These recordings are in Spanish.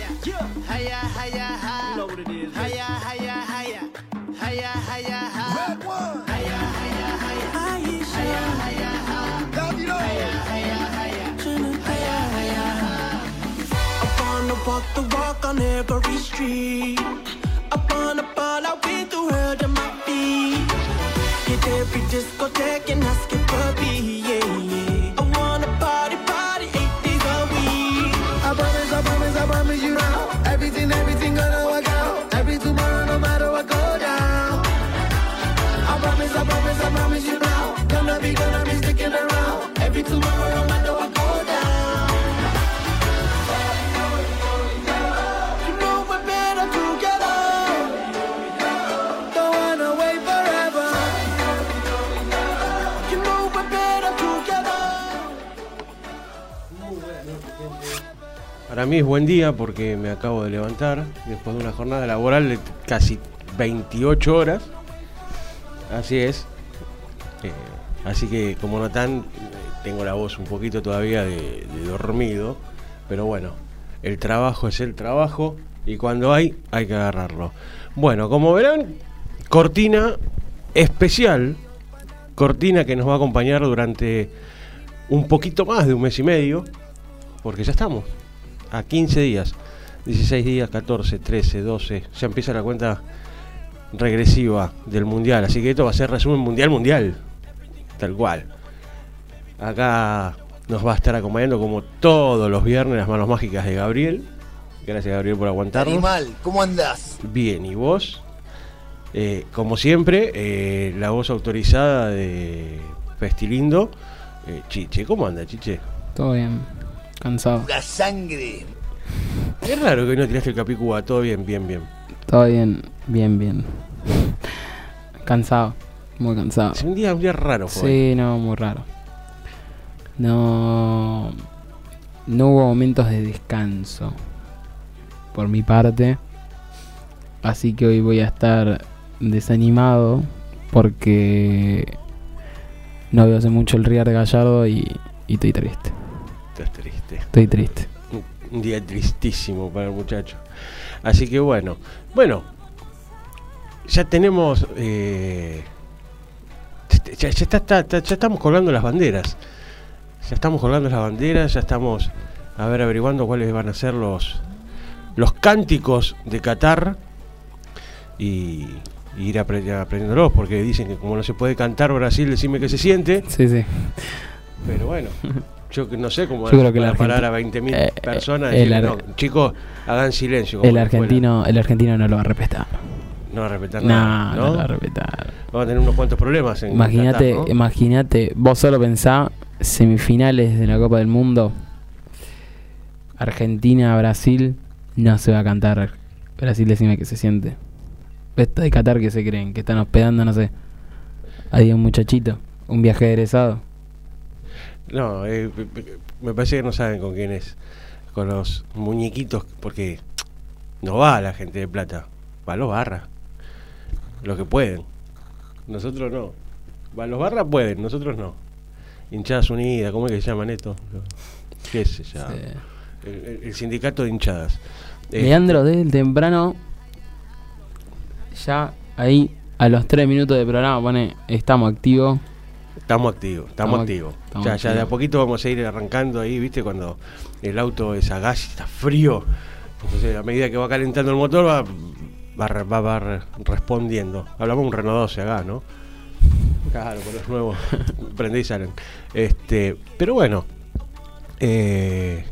higher, higher, higher, higher. You know what it is. Higher, higher, higher, higher, higher, higher. Red one. Higher, higher, higher, higher, higher, higher. Davido. Higher, higher, higher, higher, higher. I wanna walk the walk on every street. I wanna ball out with the world at my feet. Hit every discotheque and ask Para mí es buen día porque me acabo de levantar después de una jornada laboral de casi 28 horas. Así es. Eh, así que como notan, tengo la voz un poquito todavía de dormido. Pero bueno, el trabajo es el trabajo y cuando hay, hay que agarrarlo. Bueno, como verán, cortina especial. Cortina que nos va a acompañar durante un poquito más de un mes y medio. Porque ya estamos a 15 días, 16 días, 14, 13, 12, ya empieza la cuenta regresiva del mundial, así que esto va a ser resumen mundial mundial, tal cual. Acá nos va a estar acompañando como todos los viernes las manos mágicas de Gabriel. Gracias Gabriel por aguantarnos. Animal, ¿cómo andás? Bien, ¿y vos? Eh, como siempre, eh, la voz autorizada de Festilindo. Eh, Chiche, ¿cómo anda Chiche? Todo bien. Cansado. La sangre. Es raro que hoy no tiraste el capicúa, todo bien, bien, bien. Todo bien. Bien, bien. Cansado. Muy cansado. Es un día, un día raro fue. Sí, no, muy raro. No. No hubo momentos de descanso. Por mi parte. Así que hoy voy a estar desanimado. Porque. No veo hace mucho el Riar de Gallardo y, y estoy triste. Estás triste. Estoy triste. Un- día tristísimo para el muchacho. Así que bueno. Bueno. Ya tenemos. eh, ya, ya está- está- está- ya estamos colgando las banderas. Ya estamos colgando las banderas. Ya estamos. A ver, averiguando cuáles van a ser los. Los cánticos de Qatar. Y. y ir apre- aprendiéndolos. Porque dicen que como no se puede cantar Brasil, decime que se siente. Sí, sí. Pero bueno, yo no sé cómo Yo creo que a el parar argenti- a 20.000 eh, personas y el no, chicos, hagan silencio. El argentino, el argentino no lo va a respetar. No va a respetar No, nada. no, ¿no? lo va a respetar. Vamos a tener unos cuantos problemas Imagínate, ¿no? imagínate, vos solo pensá semifinales de la Copa del Mundo. Argentina, Brasil, no se va a cantar. Brasil, decime que se siente. Esto de Qatar que se creen, que están hospedando, no sé. Hay un muchachito, un viaje egresado. No, eh, me parece que no saben con quién es. Con los muñequitos, porque no va la gente de plata, va los barras. Los que pueden. Nosotros no. Va, los barras pueden, nosotros no. Hinchadas Unidas, ¿cómo es que se llaman esto? ¿Qué se llama? Sí. El, el- el sindicato de hinchadas. Eh, Leandro desde el temprano, ya ahí a los tres minutos de programa pone, estamos activos. Estamos activos, estamos, Estamos activos. act- estamos ya, ya de a poquito vamos a ir arrancando ahí, ¿viste? Cuando el auto es a gas y está frío. Entonces, a medida que va calentando el motor, va, va, va, va re- respondiendo. Hablamos de un Renault 12 a gas, ¿no? Claro, con los nuevos prendí y salen. Este, pero bueno, eh,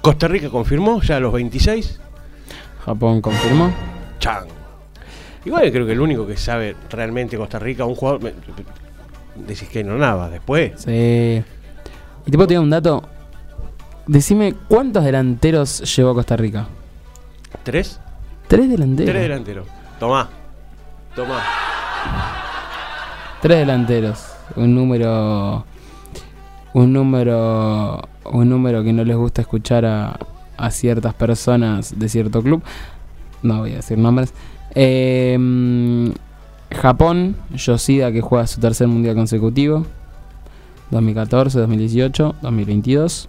Costa Rica confirmó ya a los 26. Japón confirmó. Chan. Igual creo que el único que sabe realmente Costa Rica, un jugador. Decís que no nada, después. Sí. Y te puedo tirar un dato. Decime cuántos delanteros llevó Costa Rica. ¿Tres? Tres delanteros. Tres delanteros. Tomá. Tomá. Tres delanteros. Un número. Un número. Un número que no les gusta escuchar a, a ciertas personas de cierto club. No voy a decir nombres. Eh, Japón, Yoshida que juega su tercer mundial consecutivo. 2014, 2018, 2022.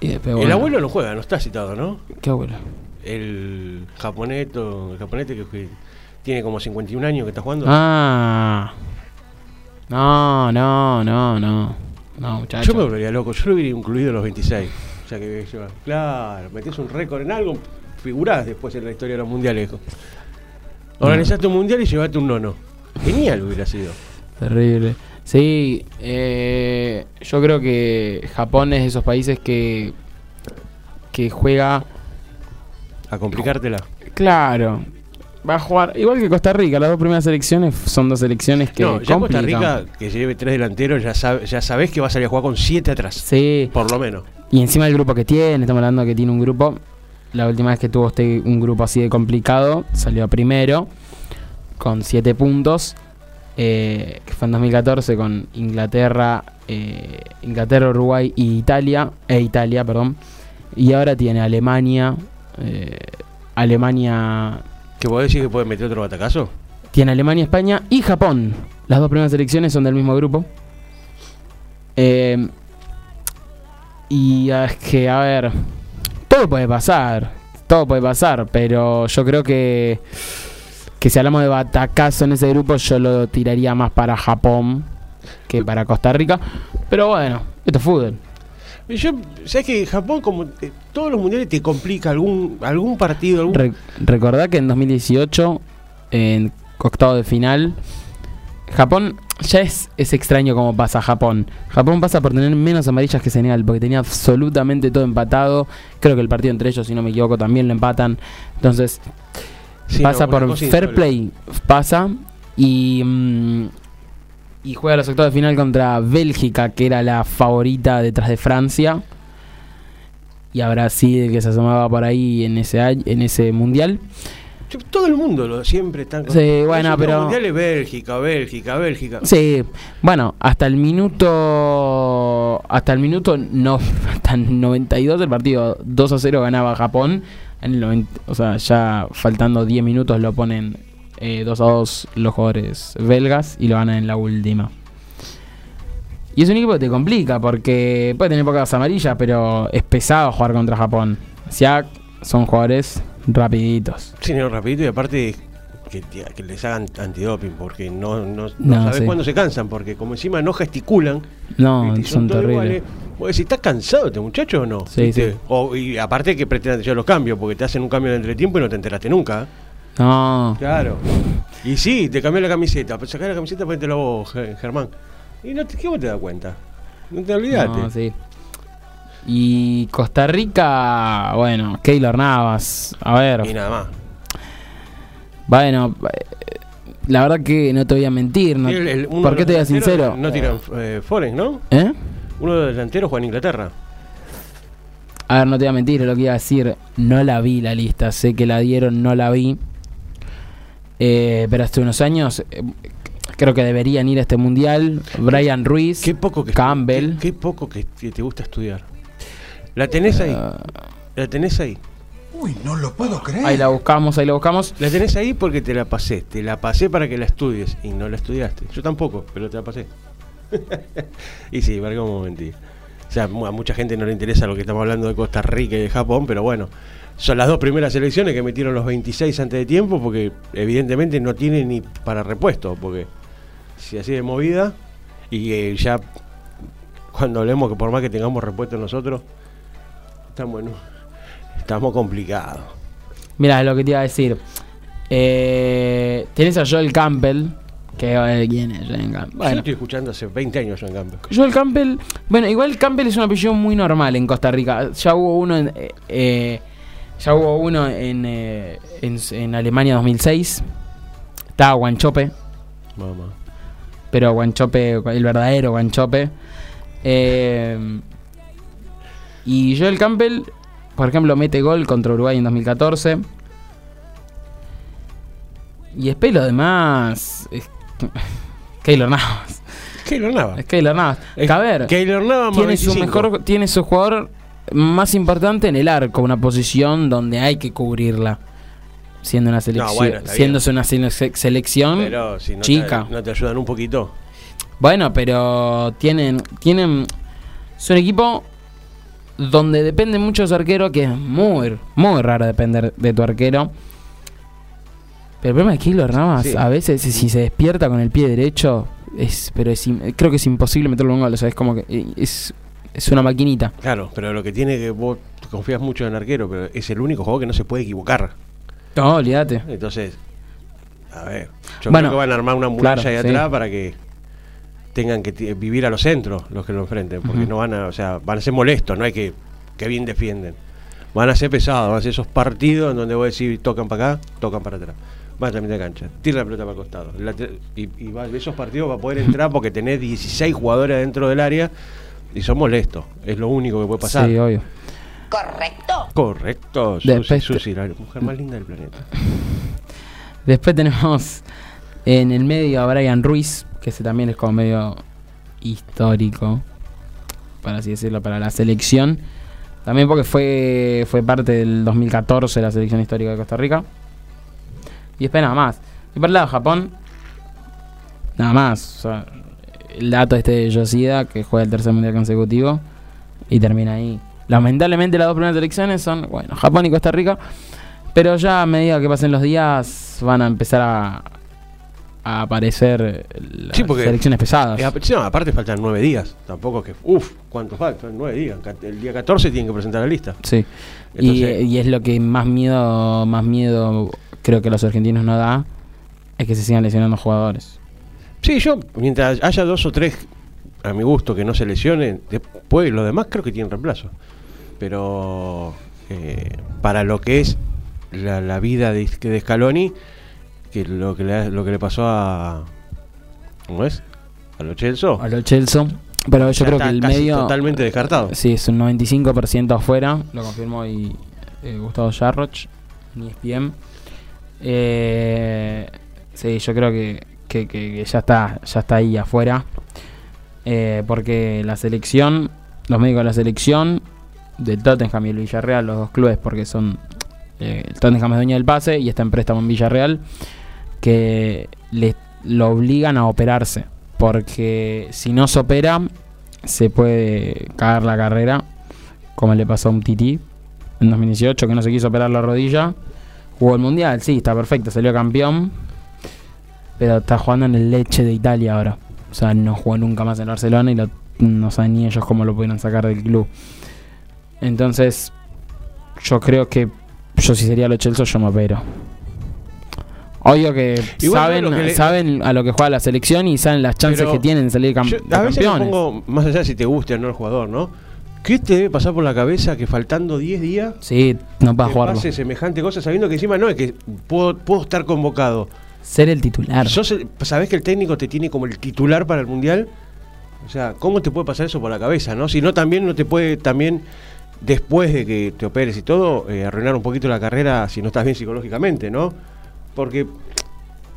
Y después, El abuelo no juega, no está citado, ¿no? ¿Qué abuelo? El japoneto, el japonete que, que tiene como 51 años que está jugando. Ah. No, no, no, no. No, muchacho. Yo me volvería loco, yo lo hubiera incluido en los 26. O sea que claro, metés un récord en algo, figurás después en la historia de los mundiales. Organizaste un mundial y llevaste un nono. Genial hubiera sido. Terrible. Sí, eh, yo creo que Japón es de esos países que, que juega, A complicártela. claro, va a jugar, igual que Costa Rica, las dos primeras selecciones son dos selecciones que no, ya Costa complican. Rica, que lleve tres delanteros, ya, sabe, ya sabés que va a salir a jugar con siete atrás. Sí, Por lo menos. y encima el grupo que tiene, estamos hablando que tiene un grupo, la última vez que tuvo este, un grupo así de complicado, salió primero, con siete puntos, eh, que fue en 2014 con Inglaterra, eh, Inglaterra, Uruguay y Italia, e Italia, perdón, y ahora tiene Alemania, eh, Alemania, ¿Que vos decís que puede meter otro batacazo? tiene Alemania, España y Japón. Las dos primeras selecciones son del mismo grupo. Eh, y es que, a ver, todo puede pasar, todo puede pasar, pero yo creo que, que si hablamos de batacazo en ese grupo, yo lo tiraría más para Japón que para Costa Rica. Pero bueno, esto es fútbol. Yo, sabes que Japón, como eh, todos los mundiales, te complica algún algún partido, algún Re- recordá que en 2018, en octavo de final, Japón ya es, es extraño cómo pasa Japón. Japón pasa por tener menos amarillas que Senegal, porque tenía absolutamente todo empatado. Creo que el partido entre ellos, si no me equivoco, también lo empatan. Entonces, Sí, pasa no, por fair play, pasa y mm, y juega los octavos de final contra Bélgica, que era la favorita detrás de Francia. Y a Brasil, que se asomaba por ahí en ese en ese mundial. Todo el mundo lo siempre están con- Sí, bueno, pero- mundiales Bélgica, Bélgica, Bélgica. Sí, bueno, hasta el minuto. Hasta el minuto. No, hasta el 92 el partido 2 a 0 ganaba Japón. En el 90 o sea, ya faltando 10 minutos lo ponen eh, 2 a 2 los jugadores belgas y lo ganan en la última. Y es un equipo que te complica porque puede tener pocas amarillas, pero es pesado jugar contra Japón. Siak son jugadores rapiditos. Sí, no, rapidito y aparte que, les hagan antidoping porque no, no, no No, sabes sí. cuándo se cansan porque como encima no gesticulan No, son todos terribles. Vos decís, ¿estás cansado este muchacho o no? Sí, sí. O, y aparte que atención a los cambios porque te hacen un cambio de entretiempo y no te enteraste nunca. No, Claro. Y sí, te cambió la camiseta. Pues sacá la camiseta, ponetela vos, Ge- Germán. Y no te, ¿qué vos te das cuenta? No te olvidaste. No, sí. Y Costa Rica, bueno, Keylor Navas. A ver, Y nada más. bueno, la verdad que no te voy a mentir. No, el- el- ¿Por qué te voy a sincero? No tiran eh, Forest, ¿no? ¿Eh? Uno de los delanteros juega en Inglaterra. A ver, no te voy a mentir, lo que iba a decir. No la vi la lista, sé que la dieron, no la vi. Eh, pero hace unos años eh, creo que deberían ir a este mundial. Brian Ruiz, Qué poco que Campbell. Qué, qué poco que te gusta estudiar. La tenés ahí. Ah, La tenés ahí. Uy, no lo puedo creer. ahí la buscamos, ahí la buscamos. La tenés ahí porque te la pasé. Te la pasé para que la estudies. Y no la estudiaste. Yo tampoco, pero te la pasé. y sí, para cómo mentir. O sea, a mucha gente no le interesa lo que estamos hablando de Costa Rica y de Japón, pero bueno, son las dos primeras selecciones que metieron los 26 antes de tiempo porque evidentemente no tienen ni para repuesto, porque si así de movida y eh, ya cuando hablemos que por más que tengamos repuesto nosotros, estamos, en estamos complicados. Mira, es lo que te iba a decir. Eh, tenés a Joel Campbell. Que, eh, ¿Quién es Joel Campbell? Yo estoy escuchando hace 20 años yo en cambio. Joel Campbell. Bueno, igual Campbell es un apellido muy normal en Costa Rica. Ya hubo uno en. eh, eh, ya hubo uno en, en, en Alemania 2006. Estaba Guanchope. Mamá. Pero Guanchope, el verdadero Guanchope. Eh, y Joel Campbell, por ejemplo, mete gol contra Uruguay en 2014. Y después lo demás. Es Keylor Navas. Keylor Navas. Es Keylor Navas. Es a ver, Keylor Navas tiene su 25. mejor, tiene su jugador más importante en el arco, una posición donde hay que cubrirla. Siendo una selección, bueno, está siéndose una sele- selección Pero si no chica. Te, no te ayudan un poquito. Bueno, pero tienen. tienen. Es un equipo donde depende mucho de su arquero, que es muy, muy raro depender de tu arquero. Pero el problema es que Keylor Navas, Sí. a veces, si se despierta con el pie derecho, es, pero es, creo que es imposible meterlo en un gol. O sea, es como que eh, es, es una maquinita. Claro, pero lo que tiene que vos confías mucho en el arquero, pero es el único jugador que no se puede equivocar. No, olvídate. Entonces, a ver, yo Bueno, creo que van a armar una muralla claro, ahí sí. atrás para que tengan que vivir a los centros los que lo enfrenten, porque no van a, o sea, van a ser molestos, no hay que que bien defienden. Van a ser pesados, van a ser esos partidos en donde vos decís tocan para acá, tocan para atrás. Van a la mitad de cancha, tira la pelota para el costado. La y, y va- esos partidos va a poder entrar porque tenés 16 jugadores dentro del área y son molestos. Es lo único que puede pasar. Sí, obvio. Correcto, Después Susi, Susi, la mujer más linda del planeta. Después tenemos en el medio a Brian Ruiz, que ese también es como medio histórico, para así decirlo, para la selección. También porque fue, fue parte del 2014 la selección histórica de Costa Rica. Y después nada más. Y por el lado de Japón, nada más. El dato este de Yoshida, que juega el tercer mundial consecutivo, y termina ahí. Lamentablemente las dos primeras selecciones son, bueno, Japón y Costa Rica. Pero ya a medida que pasen los días van a empezar a, a aparecer las Sí, selecciones pesadas. Eh, no, aparte faltan nueve días. Tampoco es que. Uf, ¿cuánto faltan? Nueve días. El día 14 tienen que presentar la lista. Sí. Entonces- y, y es lo que más miedo, más miedo creo que los argentinos no da, es que se sigan lesionando jugadores. Sí, yo, mientras haya dos o tres, a mi gusto, que no se lesionen, después los demás creo que tienen reemplazo. Pero eh, para lo que es la, la vida de, de Scaloni, que lo que le, lo que le pasó a. ¿Cómo es? A los Chelsea. A los Chelsea. Pero yo ya creo que el casi medio. totalmente descartado. Sí, es un 95% afuera. Lo confirmó y, eh, Gustavo Jarroch, en ESPN. Eh, sí, yo creo que, que- que- que ya está ya está ahí afuera. Eh, porque la selección, los médicos de la selección, del Tottenham y el Villarreal, los dos clubes, porque son. eh, el Tottenham es dueño del pase y está en préstamo en Villarreal, que le, lo obligan a operarse. Porque si no se opera, se puede cagar la carrera, como le pasó a un Titi en 2018, que no se quiso operar la rodilla. Jugó el mundial, sí, está perfecto, salió campeón, pero está jugando en el Leche de Italia ahora. O sea, no jugó nunca más en Barcelona y lo- no saben ni ellos cómo lo pudieron sacar del club. Entonces, yo creo que yo si sería los Chelsea, yo me opero. Obvio que Igual saben, lo que le- saben a lo que juega la selección y saben las chances Pero que tienen de salir cam- Yo, a veces me campeones. pongo, más allá de si te guste o no el jugador, ¿no? ¿Qué te debe pasar por la cabeza que faltando 10 días Sí, no va a pase semejante cosa sabiendo que encima no es que puedo, puedo estar convocado? Ser el titular. Sos el- ¿Sabés que el técnico te tiene como el titular para el mundial? O sea, ¿cómo te puede pasar eso por la cabeza, no? Si no, también no te puede, también, después de que te operes y todo, eh, arruinar un poquito la carrera si no estás bien psicológicamente, ¿no? Porque,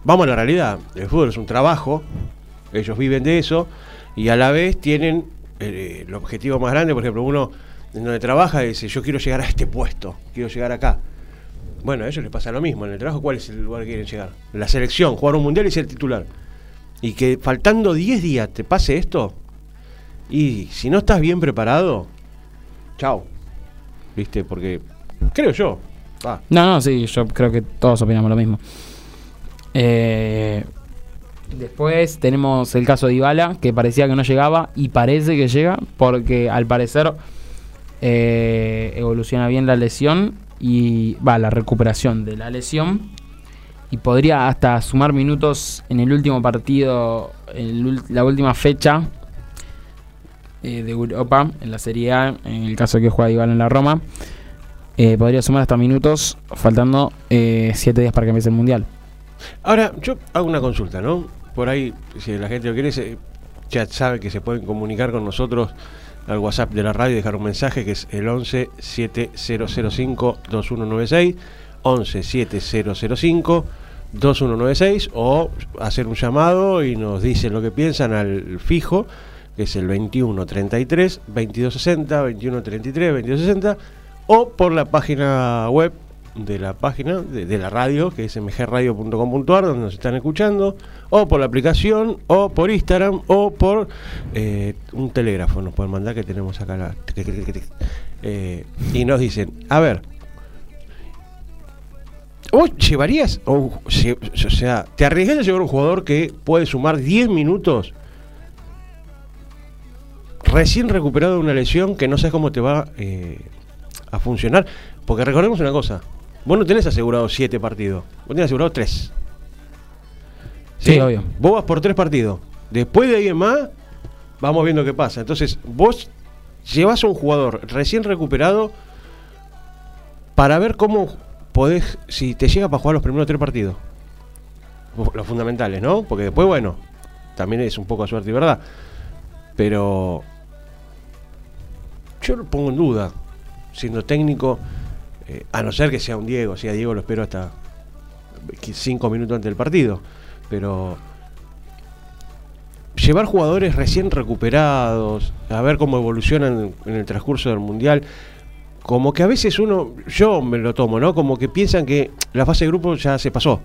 vamos a la realidad, el fútbol es un trabajo, ellos viven de eso, y a la vez tienen eh, el objetivo más grande, por ejemplo, uno en donde trabaja dice, yo quiero llegar a este puesto, quiero llegar acá. Bueno, a ellos les pasa lo mismo. En el trabajo, ¿cuál es el lugar que quieren llegar? La selección, jugar un mundial y ser titular. Y que faltando 10 días te pase esto, y si no estás bien preparado, chao. ¿Viste? Porque creo yo. Va, No, no, sí, yo creo que todos opinamos lo mismo. Eh, después tenemos el caso de Ibala, que parecía que no llegaba y parece que llega, porque al parecer eh, evoluciona bien la lesión y va la recuperación de la lesión y podría hasta sumar minutos en el último partido, en la última fecha eh, de Europa, en la Serie A, en el caso que juega Ibala en la Roma. Eh, podría sumar hasta minutos, faltando 7 días para que empiece el mundial. Ahora, yo hago una consulta, ¿no? Por ahí, si la gente lo quiere, se- ya sabe que se pueden comunicar con nosotros al WhatsApp de la radio y dejar un mensaje que es el 11 7005 2196 11 7005 2196 o hacer un llamado y nos dicen lo que piensan al fijo que es el 2133 2260 2133 2260 o por la página web de la página, de, la radio, que es mgradio.com.ar, donde nos están escuchando, o por la aplicación, o por Instagram, o por eh, un telégrafo, nos pueden mandar que tenemos acá la... eh, y nos dicen, a ver, ¿vos llevarías, o, lle- o sea, te arriesgas a llevar un jugador que puede sumar 10 minutos recién recuperado de una lesión que no sabes cómo te va eh, a funcionar? Porque recordemos una cosa, vos no tenés asegurado 7 partidos, vos tenés asegurado 3. Sí, obvio. Vos vas por 3 partidos. Después de ahí en más, vamos viendo qué pasa. Entonces, vos llevas a un jugador recién recuperado para ver cómo podés, si te llega para jugar los primeros tres partidos. Los fundamentales, ¿no? Porque después, bueno, también es un poco de suerte y verdad. Pero yo lo pongo en duda, siendo técnico, eh, a no ser que sea un Diego, si a Diego lo espero hasta 5 minutos antes del partido. Pero llevar jugadores recién recuperados, a ver cómo evolucionan en el transcurso del mundial, como que a veces uno, yo me lo tomo, ¿no? Como que piensan que la fase de grupo ya se pasó.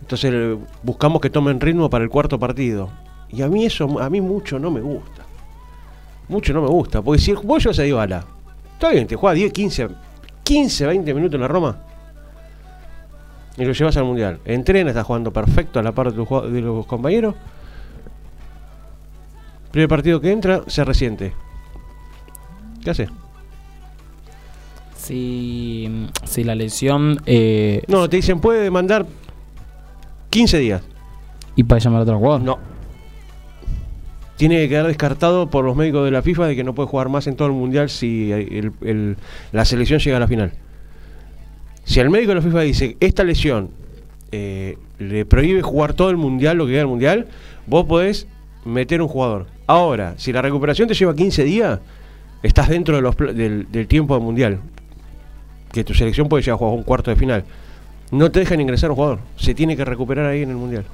Entonces eh, buscamos que tomen ritmo para el cuarto partido. Y a mí eso, a mí mucho no me gusta. Mucho no me gusta. Porque si vos llevas a Dybala, está bien, te juega 10, 15, 15, 20 minutos en la Roma. Y lo llevas al Mundial. Entrena, está jugando perfecto a la par de los, jugado- de los compañeros. Primer partido que entra, se resiente. ¿Qué hace? Si, si la lesión. Eh, No, te dicen puede demandar 15 días. y para llamar a otro jugador. No. Tiene que quedar descartado por los médicos de la FIFA de que no puede jugar más en todo el mundial si el- la selección llega a la final. Si el médico de la FIFA dice esta lesión eh, le prohíbe jugar todo el mundial, lo que queda del mundial, vos podés meter un jugador. Ahora, si la recuperación te lleva 15 días, estás dentro del, del tiempo del mundial. Que tu selección puede llegar a jugar un cuarto de final. No te dejan ingresar un jugador. Se tiene que recuperar ahí en el mundial.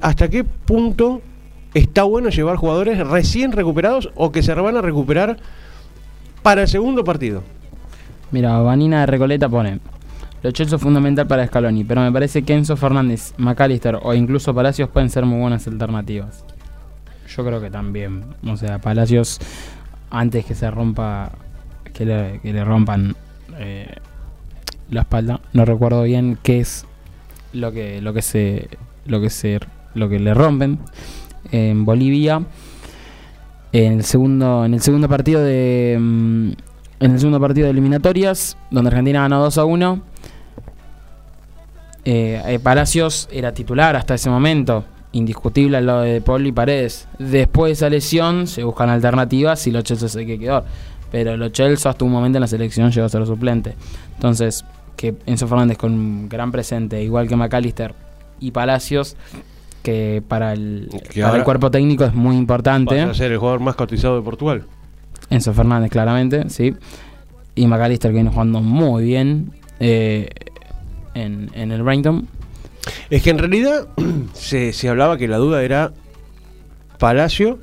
¿hasta qué punto está bueno llevar jugadores recién recuperados o que se van a recuperar para el segundo partido? Mira, Vanina de Recoleta pone. Lo Chelsea es fundamental para Scaloni, pero me parece que Enzo Fernández, McAllister o incluso Palacios pueden ser muy buenas alternativas. Yo creo que también. O sea, Palacios, antes que se rompa, que le, rompan eh, la espalda, no recuerdo bien qué es lo que, lo que se, lo que se, lo que le rompen en Bolivia. En el segundo, en el segundo partido de mm, en el segundo partido de eliminatorias, donde Argentina ganó 2 a 1. eh, eh, Palacios era titular hasta ese momento, indiscutible al lado de Paul y Paredes. Después de esa lesión se buscan alternativas y Lo Celso se que quedó. Pero Lo Celso hasta un momento en la selección llegó a ser suplente. Entonces, que Enzo Fernández con gran presente, igual que McAllister y Palacios, que para el, Que para el cuerpo técnico es muy importante. Vas a ser el jugador más cotizado de Portugal. Enzo Fernández, claramente, sí. Y McAllister que viene jugando muy bien eh, en, en el Brainton. Es que en realidad se, se hablaba que la duda era Palacio,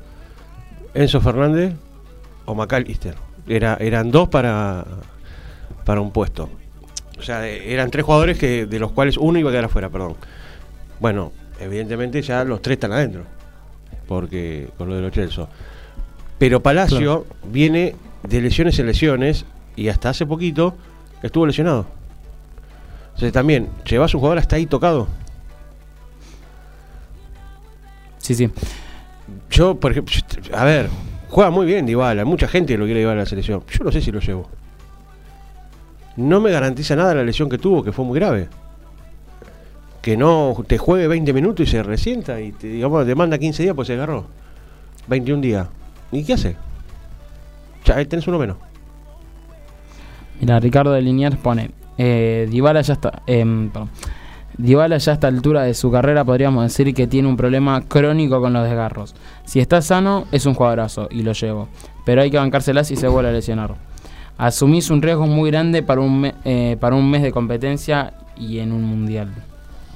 Enzo Fernández o McAllister. Era, eran dos para, para un puesto. O sea, eran tres jugadores que de los cuales uno iba a quedar afuera, perdón. Bueno, evidentemente ya los tres están adentro. Porque con lo de los Chelsea. Pero Palacio viene de lesiones en lesiones y hasta hace poquito estuvo lesionado. Entonces también, llevas un jugador hasta ahí tocado. Sí, sí. Yo, por ejemplo, a ver, juega muy bien Dybala, mucha gente lo quiere llevar a la selección. Yo no sé si lo llevo. No me garantiza nada la lesión que tuvo, que fue muy grave. Que no te juegue 20 minutos y se resienta y te, digamos, te manda 15 días pues se agarró. 21 días. ¿Y qué hace? Ya tenés uno menos. Mira, Ricardo de Liniers pone. Eh, Dybala ya está. em, ya a esta altura de su carrera podríamos decir que tiene un problema crónico con los desgarros. Si está sano, es un jugadorazo y lo llevo. Pero hay que bancárselas y se vuelve a lesionar. Asumís un riesgo muy grande para un, eh, para un mes de competencia y en un mundial.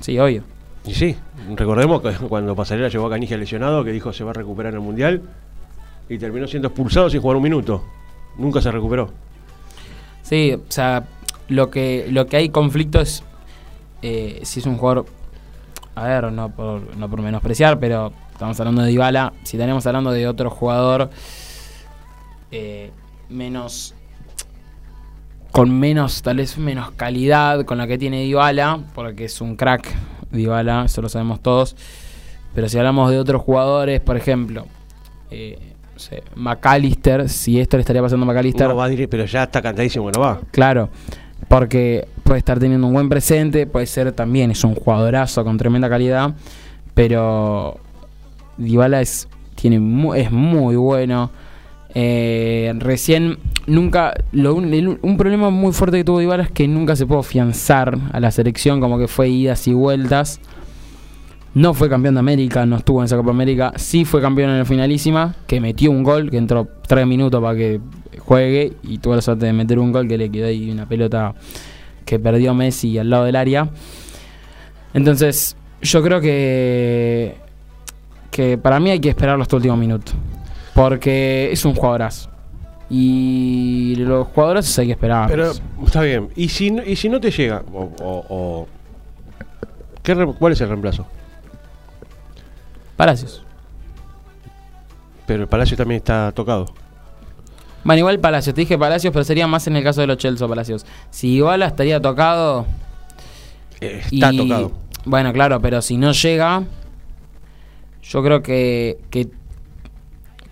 Sí, obvio. Y sí, recordemos que cuando Pasarela llevó a Canigia lesionado, que dijo se va a recuperar en el Mundial, y terminó siendo expulsado sin jugar un minuto. Nunca se recuperó. Sí, o sea, lo que, lo que hay conflicto es eh, si es un jugador, a ver, no por, no por menospreciar, pero estamos hablando de Dybala, si tenemos hablando de otro jugador eh, menos con menos, tal vez menos calidad con la que tiene Dybala, porque es un crack Dybala, eso lo sabemos todos. Pero si hablamos de otros jugadores, por ejemplo, eh, no sé, McAllister, si esto le estaría pasando a McAllister, No va a dir- pero ya está cantadísimo no va. Claro, porque puede estar teniendo un buen presente, puede ser también, es un jugadorazo con tremenda calidad, pero Dybala es, tiene es muy bueno. Eh, recién nunca, lo un, problema muy fuerte que tuvo Dybala es que nunca se pudo afianzar a la selección, como que fue idas y vueltas. No fue campeón de América, no estuvo en esa Copa América. Sí fue campeón en la finalísima, que metió un gol, que entró tres minutos para que juegue y tuvo la suerte de meter un gol que le quedó ahí una pelota que perdió Messi al lado del área. Entonces, yo creo que, que para mí hay que esperar hasta el último minuto. Porque es un jugadorazo. Y los jugadores hay que esperar. Pero está bien. ¿Y si, no- y si no te llega? O, o- o- ¿qué ¿Cuál es el reemplazo? Palacios. Pero el Palacio también está tocado. Bueno, igual Palacios, te dije Palacios, pero sería más en el caso de los Chelsea Palacios. Si Iguala estaría tocado. Eh, está y- tocado. Bueno, claro, pero si no llega, yo creo que, que,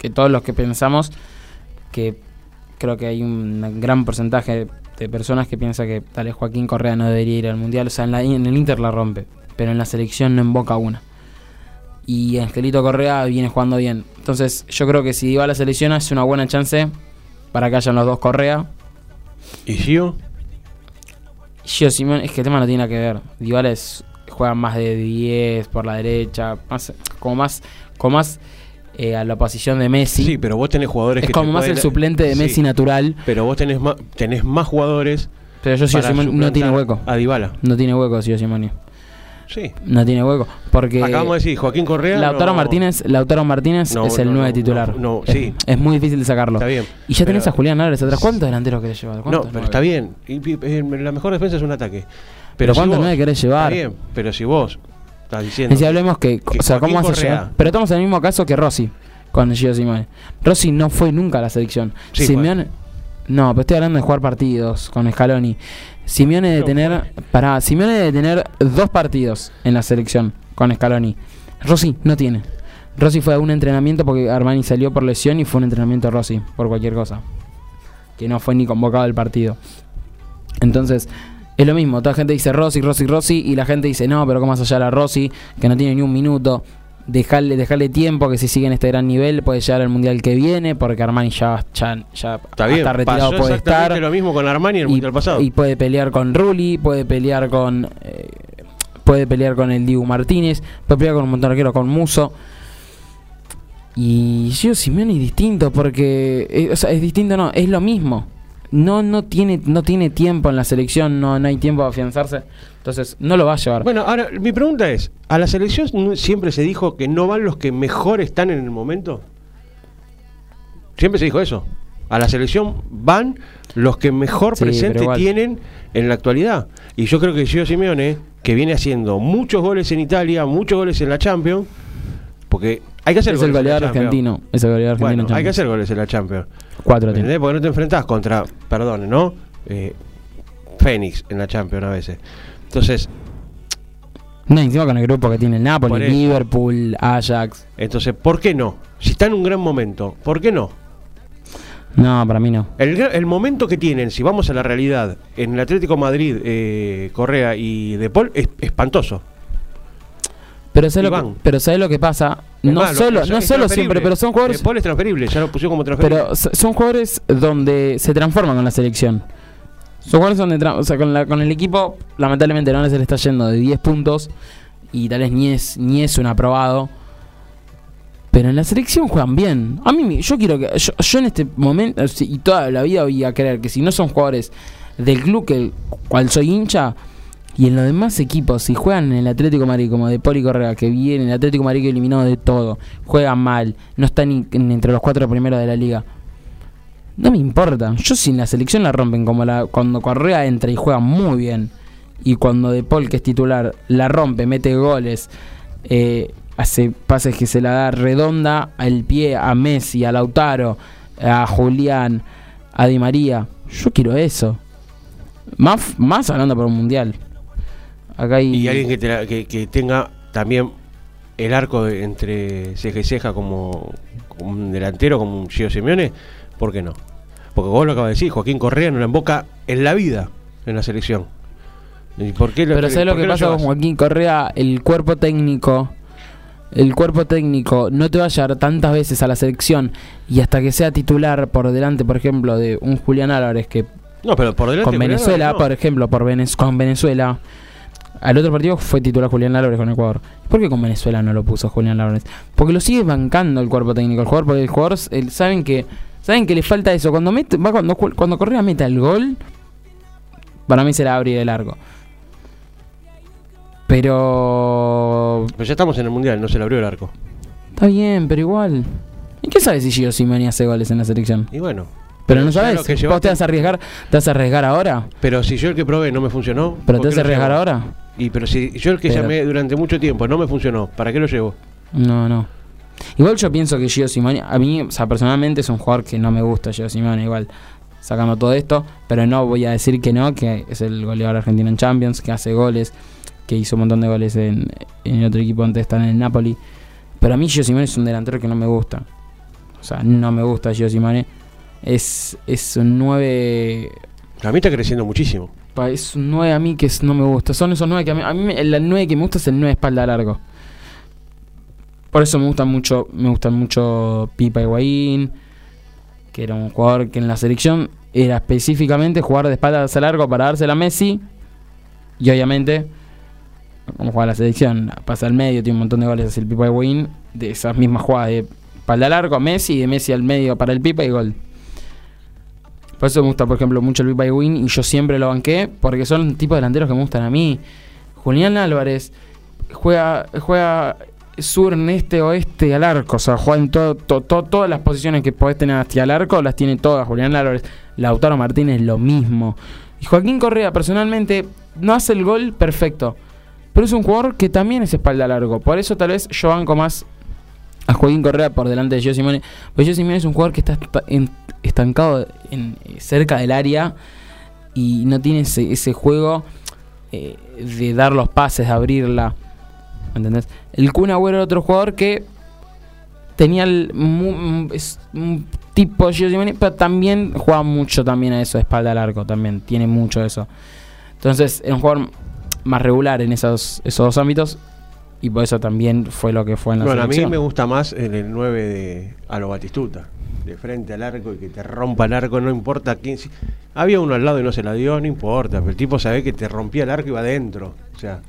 que todos los que pensamos que creo que hay un gran porcentaje de personas que piensa que tal vez Joaquín Correa no debería ir al Mundial. O sea, en, la- en el Inter la rompe, pero en la selección no invoca una. Y Angelito Correa viene jugando bien. Entonces, yo creo que si va a la selección es una buena chance para que hayan los dos Correa. ¿Y Gio? Gio Simón, es que el tema no tiene nada que ver. Dybala es, juega más de 10 por la derecha, más, como más, como más eh, a la posición de Messi. Sí, pero vos tenés jugadores es que como te más pueden- el suplente de Sí, Messi natural. Pero vos tenés más, tenés más jugadores. Pero yo Simón no tiene hueco. A Dybala. No tiene hueco Gio Simón. Sí. No tiene hueco. Porque Acabamos de decir, Joaquín Correa. Lautaro no- Martínez, Lautaro Martínez No, es el no, 9 no, titular. no, es, sí. es muy difícil de sacarlo. Está bien. Y ya tenés Pero- a Julián Álvarez atrás. ¿Cuántos delanteros querés llevar? No, ¿Cuántos pero está bien. Y- y- eh, la mejor defensa es un ataque. Pero si ¿cuántos nueve querés llevar? Está bien, pero si vos estás diciendo. Y si hablemos que, que o sea, ¿cómo Joaquín a Correa- llegar? Pero estamos en el mismo caso que Rossi con Gio Simone. Rossi no fue nunca a la selección. Sí, Simeone, no, pero estoy hablando de jugar partidos con Scaloni. Simeone de tener, para Simeone de tener dos partidos en la selección con Scaloni. Rossi no tiene. Rossi fue a un entrenamiento porque Armani salió por lesión y fue un entrenamiento de Rossi por cualquier cosa. Que no fue ni convocado al partido. Entonces, es lo mismo, toda la gente dice Rossi, Rossi, Rossi, y la gente dice, no, pero ¿cómo vas a hallar a Rossi, que no tiene ni un minuto? Dejarle, dejarle tiempo que si sigue en este gran nivel puede llegar al mundial que viene, porque Armani ya, ya, ya Está bien. retirado puede estar. lo mismo con Armani el Y, mundial pasado. y puede pelear con Rulli, puede pelear con. eh, puede pelear con el Dibu Martínez, puede pelear con un montón de arqueros, con Muso. Y Gio Simeone es distinto porque. eh, o sea, es distinto, no, es lo mismo. No, no, tiene, no tiene tiempo en la selección, no, no hay tiempo de afianzarse. Entonces, no lo va a llevar. Bueno, ahora mi pregunta es: ¿a la selección siempre se dijo que no van los que mejor están en el momento? Siempre se dijo eso. A la selección van los que mejor Sí, presente tienen en la actualidad. Y yo creo que Gio Simeone, que viene haciendo muchos goles en Italia, muchos goles en la Champions, porque hay que hacer es el goles en la goleador argentino. Es el goleador argentino. Bueno, hay que hacer goles en la Champions. Cuatro ¿Me tiene. Porque no te enfrentás contra, perdón, ¿no? Eh, Fénix en la Champions a veces. Entonces, No, encima con el grupo que tiene el Napoli. Liverpool, Ajax. entonces, ¿por qué no? Si está en un gran momento, ¿por qué no? No, para mí no. El momento que tienen, si vamos a la realidad, en el Atlético Madrid, eh, Correa y De Paul, es espantoso. Pero ¿sabes, lo que, pero ¿sabes lo que pasa? Es No solo, no solo siempre, pero son jugadores Paul es transferible, ya lo pusieron como transferible. Pero son jugadores donde se transforman con la selección. Son jugadores donde, o sea, con, la- con el equipo, lamentablemente no se le está yendo de 10 puntos y tal vez ni es, ni es un aprobado. Pero en la selección juegan bien. A mí, yo quiero que. Yo, yo en este momento, si- y toda la vida voy a creer que si no son jugadores del club que cual soy hincha, y en los demás equipos, si juegan en el Atlético de Madrid como de Poli Correa, que viene, el Atlético de Madrid que eliminado de todo, juegan mal, no están ni- en- entre los cuatro primeros de la liga. No me importa. Yo si en la selección la rompen como la cuando Correa entra y juega muy bien. Y cuando De Paul, que es titular, la rompe, mete goles, eh, hace pases que se la da redonda al pie a Messi, a Lautaro, a Julián, a Di María. Yo quiero eso. Más, más hablando por un mundial. Acá hay. Y alguien que, te la- que, que tenga también el arco de- entre ceja y ceja como, como un delantero, como un Gio Simeone, ¿por qué no? Porque vos lo acabas de decir, Joaquín Correa no la emboca en la vida en la selección. ¿Y por qué Pero ¿sabes lo que pasa con? Joaquín Correa? El cuerpo técnico. El cuerpo técnico no te va a llevar tantas veces a la selección y hasta que sea titular por delante, por ejemplo, de un Julián Álvarez que No, pero por delante con Venezuela, no. por ejemplo, por Venez- con Venezuela. Al otro partido fue titular Julián Álvarez con Ecuador. ¿Por qué con Venezuela no lo puso Julián Álvarez? Porque lo sigue bancando el cuerpo técnico, el jugador, porque el jugador el- saben que saben que le falta eso. Cuando mete, va cuando, cuando Correa meta el gol, para mí será abrir el largo. Pero Pero ya estamos en el mundial, no se le abrió el arco. está bien, pero igual. ¿Y qué sabes si Gio Simeone hace goles en la selección? Y bueno. Pero no sabes. que ¿Vos te vas a arriesgar? ¿Te vas a arriesgar ahora? Pero si yo el que probé no me funcionó. ¿Pero ¿por te vas a arriesgar ahora? Y pero si yo el que Pero- llamé durante mucho tiempo no me funcionó, ¿para qué lo llevo? No, no. Igual yo pienso que Gio Simone, a mí, o sea, personalmente es un jugador que no me gusta Gio Simone, igual sacando todo esto, pero no voy a decir que no, que es el goleador argentino en Champions, que hace goles, que hizo un montón de goles en, en otro equipo antes de estar en el Napoli. Pero a mí Gio Simone es un delantero que no me gusta. O sea, no me gusta Gio Simone. Es, es un 9 A mí está creciendo muchísimo. Es un 9 a mí que no me gusta. Son esos 9 que a mí, a mí el 9 que me gusta es el 9 espalda largo. Por eso me gustan mucho, me gustan mucho Pipa Higuaín, que era un jugador que en la selección era específicamente jugar de espaldas a largo para dársela a Messi. Y obviamente, como juega la selección, pasa al medio, tiene un montón de goles hacia el Pipa Higuaín, de esas mismas jugadas de espalda largo a Messi y de Messi al medio para el Pipa y gol. Por eso me gusta, por ejemplo, mucho el Pipa Higuaín y yo siempre lo banqué porque son tipos de delanteros que me gustan a mí. Julián Álvarez juega, juega sur, este, oeste al arco. O sea, juega en to- to- todas las posiciones que podés tener hacia el arco, las tiene todas. Julián Álvarez, Lautaro Martínez, lo mismo. Y Joaquín Correa, personalmente, no hace el gol perfecto. Pero es un jugador que también es espalda largo. Por eso tal vez yo banco más a Joaquín Correa por delante de Gio Simone. Porque Gio Simone es un jugador que está en- estancado en, cerca del área y no tiene ese, ese juego eh, de dar los pases, de abrirla. ¿Entendés? El Kun Agüero era otro jugador que tenía el, mu- mm, es un tipo Gio pero también juega mucho también a eso de espalda al arco, también tiene mucho de eso. Entonces, es un jugador más regular en esos, esos dos ámbitos y por eso también fue lo que fue en la Bueno, a mí selección. me gusta más el, el 9 de a lo Batistuta, de frente al arco y que te rompa el arco, no importa quién. si- Había uno al lado y no se la dio, no importa, pero el tipo sabe que te rompía el arco y iba adentro. O sea,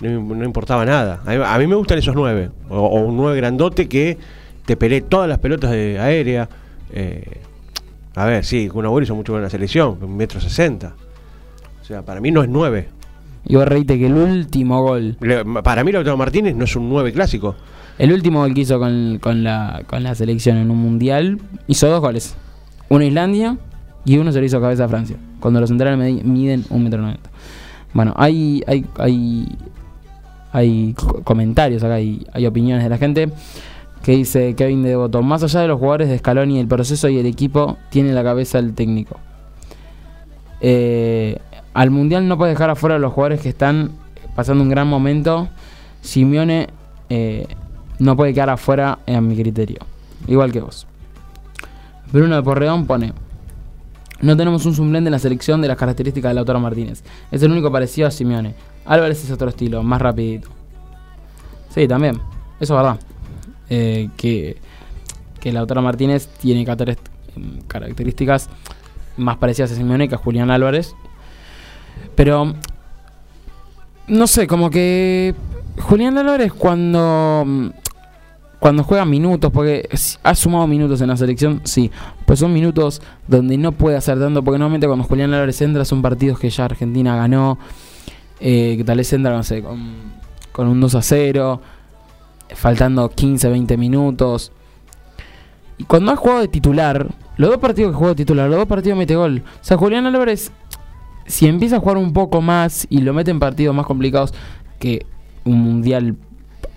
no, no importaba nada. A mí, a mí me gustan esos 9, o, o un 9 grandote que te pelee todas las pelotas de aérea. eh, a ver, sí, Kun Agüero hizo mucho en la selección, un metro sesenta. O sea, para mí no es 9. Y vos reíte que el último gol, Le- Para mí Lautaro Martínez no es un 9 clásico. El último gol que hizo con, con la, con la selección en un mundial, hizo dos goles. Uno a Islandia y uno se lo hizo cabeza a Francia. Cuando los centrales miden 1,90m. Bueno, hay, hay, hay, hay co- comentarios acá, hay, hay opiniones de la gente que dice Kevin de Devoto, más allá de los jugadores de Scaloni, el proceso y el equipo tiene la cabeza el técnico. Eh, al Mundial no puede dejar afuera a los jugadores que están pasando un gran momento. Simeone eh, no puede quedar afuera a mi criterio. Igual que vos. Bruno de Porreón pone. No tenemos un suplente en la selección de las características de Lautaro Martínez. Es el único parecido a Simeone. Álvarez es otro estilo, más rapidito. Sí, también. Eso es verdad. Eh, que, que Lautaro Martínez tiene características más parecidas a Simeone que a Julián Álvarez. Pero no sé, como que Julián Álvarez cuando cuando juega minutos, porque ha sumado minutos en la selección, sí, pues son minutos donde no puede hacer tanto, porque normalmente cuando Julián Álvarez entra son partidos que ya Argentina ganó, eh, que tal vez entra, no sé, con, con un 2 a 0, faltando 15, 20 minutos. Y cuando ha jugado de titular, los dos partidos que jugó de titular, los dos partidos mete gol. O sea, Julián Álvarez, si empieza a jugar un poco más y lo mete en partidos más complicados que un mundial,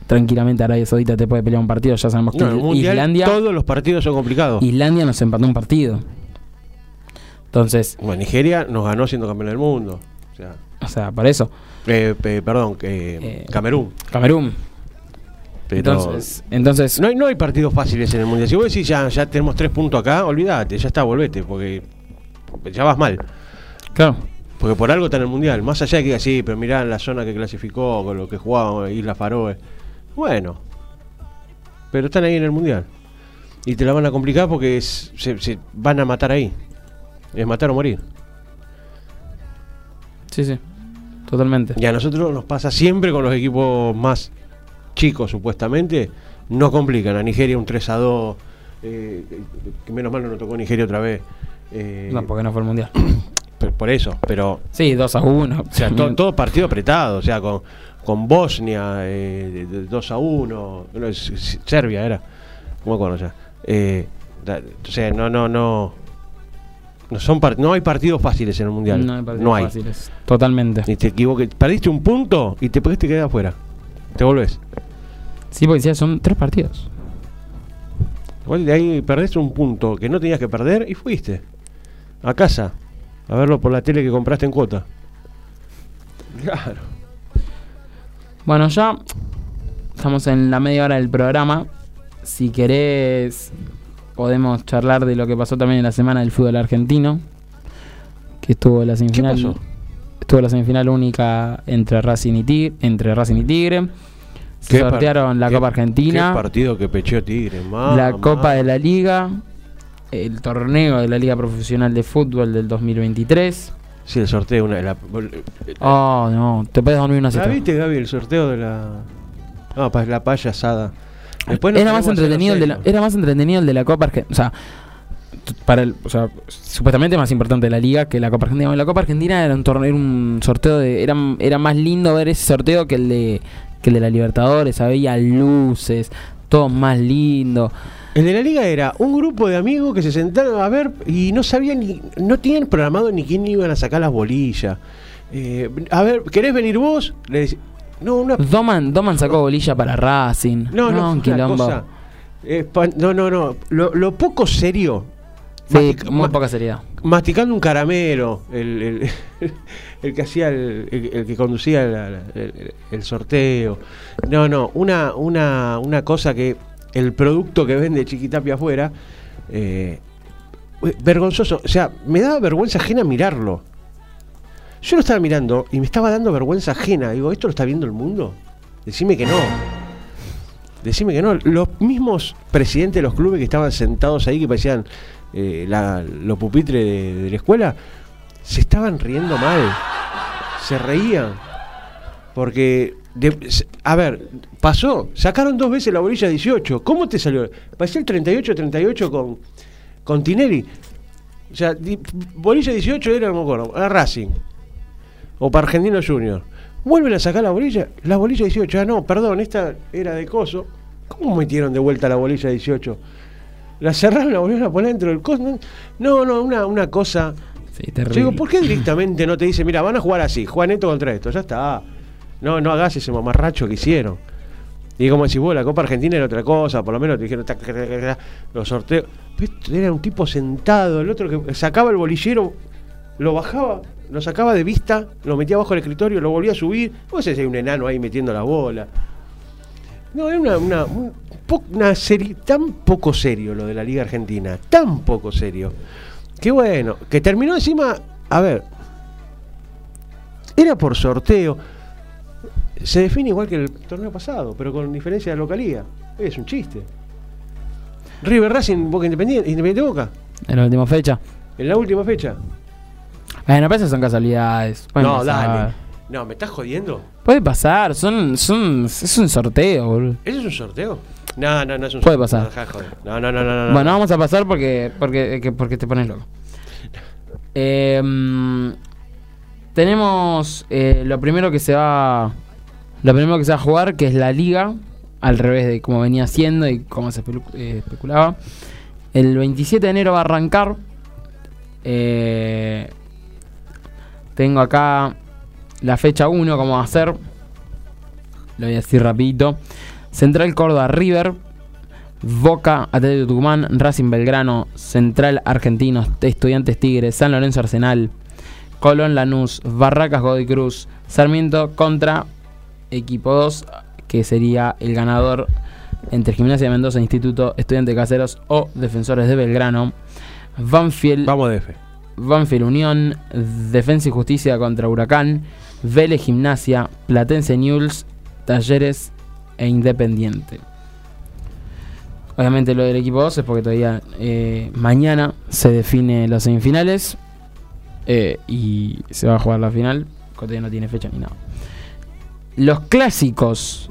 tranquilamente Arabia Saudita te puede pelear un partido. Ya sabemos que No, Mundial Islandia, todos los partidos son complicados. Islandia nos empató un partido. Entonces, Bueno, Nigeria nos ganó siendo campeón del mundo. O sea, o sea, por eso, eh, pe- perdón, que Eh, Camerún. Camerún. Pero Entonces, entonces no, hay, no hay partidos fáciles en el mundial. Si vos decís ya, ya tenemos tres puntos acá, olvídate, ya está, volvete, porque ya vas mal. claro. Porque por algo está en el mundial. Más allá de que diga, sí, pero mirá la zona que clasificó, con lo que jugaba Isla Faroe. Bueno, pero están ahí en el mundial. Y te la van a complicar porque es- se, se van a matar ahí. Es matar o morir. Sí, sí. Totalmente. Y a nosotros nos pasa siempre con los equipos más chicos, supuestamente. No complican. A Nigeria un 3 a 2. eh, que menos mal no nos tocó Nigeria otra vez. Eh, No, porque no fue el mundial. por, eso, pero Sí, 2 a 1. O sea, to- todo partido apretado, o sea, con, con Bosnia, eh, de- de 2 a 1, no, es- es- Serbia era, me acuerdo ya. Eh, da- o sea, no, no, no. No, son no hay partidos fáciles en el mundial. No hay partidos No hay. fáciles. Totalmente. Y te equivoques. Perdiste un punto y te te quedas afuera. Te volvés. Sí, porque decía, son tres partidos. Igual de ahí perdiste un punto que no tenías que perder y fuiste. A casa. A verlo por la tele que compraste en cuota. Claro. Bueno, ya estamos en la media hora del programa. Si querés, podemos charlar de lo que pasó también en la semana del fútbol argentino. Que estuvo la semifinal. pasó? Estuvo la semifinal única entre Racing y Tigre. Entre Racing y Tigre. Se sortearon la Copa Argentina. Qué partido que pecheó Tigre, mamá. la Copa de la Liga. El torneo de la Liga Profesional de Fútbol del 2023. Sí, el sorteo. Una, la, Oh, no, te puedes dormir una ¿La siesta. viste, Gaby, el sorteo de la. No, pa- la payasada. Después era más entretenido el de la, era más entretenido el de la Copa Argentina. O sea, para el, o sea, supuestamente más importante la liga que la Copa Argentina. La Copa Argentina era un torneo, era un sorteo de, era, era más lindo ver ese sorteo que el de que el de la Libertadores, había luces, todo más lindo. El de la liga era un grupo de amigos que se sentaron a ver y no sabían ni. No tenían programado ni quién iban a sacar las bolillas. Eh, a ver, ¿querés venir vos? Le dec- no, una. Doman, Doman sacó bolilla para Racing. No, no, un fue una quilombo. cosa, eh, pa- no, no, no. Lo, lo poco serio. Sí, muy poca seriedad. masticando un caramelo, el, el, el que hacía el, el- que conducía el sorteo. No, no, una, una, una cosa que el producto que vende Chiquitapia afuera, eh, vergonzoso, o sea, me daba vergüenza ajena mirarlo. Yo lo estaba mirando y me estaba dando vergüenza ajena. Digo, ¿esto lo está viendo el mundo? Decime que no. Decime que no. Los mismos presidentes de los clubes que estaban sentados ahí, que parecían eh, los pupitres de la escuela, se estaban riendo mal. Se reían. Porque, de- a ver, pasó. Sacaron dos veces la bolilla 18. ¿Cómo te salió? Parecía el 38-38 con, con Tinelli. O sea, di- bolilla 18 era, no me acuerdo, a Racing. O para Argentino Junior. Vuelven a sacar la bolilla. La bolilla 18. Ah, no, perdón, esta era de coso. ¿Cómo metieron de vuelta la bolilla 18? La cerraron, la volvieron a poner dentro del coso. No, no, una, una cosa. Sí, Yo terrible. digo, ¿por qué directamente no te dice, mira, van a jugar así, juegan esto contra esto? Ya está. No, no hagas ese mamarracho que hicieron. Y como decís vos, la Copa Argentina era otra cosa, por lo menos te dijeron los sorteos. Era un tipo sentado, el otro que sacaba el bolillero, lo bajaba, lo sacaba de vista, lo metía abajo del escritorio, lo volvía a subir. Vos sé si hay un enano ahí metiendo la bola. No, era una, una serie, tan poco serio lo de la Liga Argentina, tan poco serio. Qué bueno, que terminó encima, a ver, era por sorteo. Se define igual que el torneo pasado, pero con diferencia de localía. Es un chiste. River Racing, Boca Independiente, Independiente Boca, En la última fecha. en la última fecha. Bueno, pero esas son casualidades. Pueden no, pasar. dale. No, ¿me estás jodiendo? Puede pasar, son, son, es un sorteo, boludo. ¿Eso es un sorteo? No, no, no es un Puede sorteo. pasar. No. No, no, no, no, no. Bueno, vamos a pasar porque, porque, que- porque te pones loco. Eh, mm, tenemos eh, lo primero que se va. Lo primero que se va a jugar, que es la liga, al revés de como venía siendo y como se eh, especulaba. El 27 de enero va a arrancar. Eh, tengo acá la fecha 1, cómo va a ser. Lo voy a decir rapidito. Central Córdoba River. Boca, Atlético Tucumán, Racing Belgrano, Central Argentinos, Estudiantes Tigres, San Lorenzo Arsenal, Colón Lanús, Barracas Godoy Cruz, Sarmiento contra equipo 2, que sería el ganador entre Gimnasia de Mendoza, Instituto, Estudiantes Caseros o Defensores de Belgrano. Banfield, Vamos de fe. Banfield Unión, Defensa y Justicia contra Huracán, Vélez Gimnasia, Platense News, Talleres e Independiente. Obviamente lo del equipo 2 es porque todavía eh, mañana se define las semifinales eh, y se va a jugar la final, todavía no tiene fecha ni nada. Los clásicos,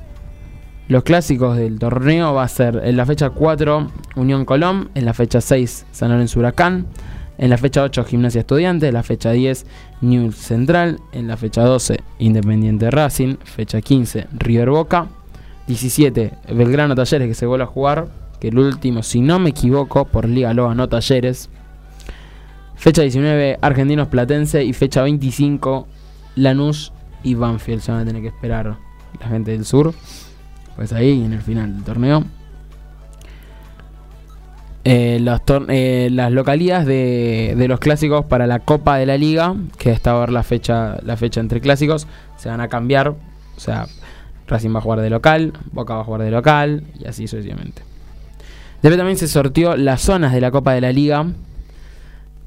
del torneo va a ser en la fecha 4 Unión Colón, en la fecha 6 San Lorenzo Huracán, en la fecha 8 Gimnasia Estudiante, en la fecha 10 News Central, en la fecha 12 Independiente Racing, fecha 15 River Boca, 17 Belgrano Talleres que se vuelve a jugar, que el último, si no me equivoco, por Liga lo ganó Talleres. Fecha 19 Argentinos Platense y fecha 25 Lanús y Banfield. Se van a tener que esperar la gente del sur. Pues ahí en el final del torneo. Eh, eh, las localías de, de los clásicos para la Copa de la Liga, que está a ver la fecha, la fecha entre clásicos, se van a cambiar. O sea, Racing va a jugar de local, Boca va a jugar de local y así sucesivamente. Después también se sorteó las zonas de la Copa de la Liga,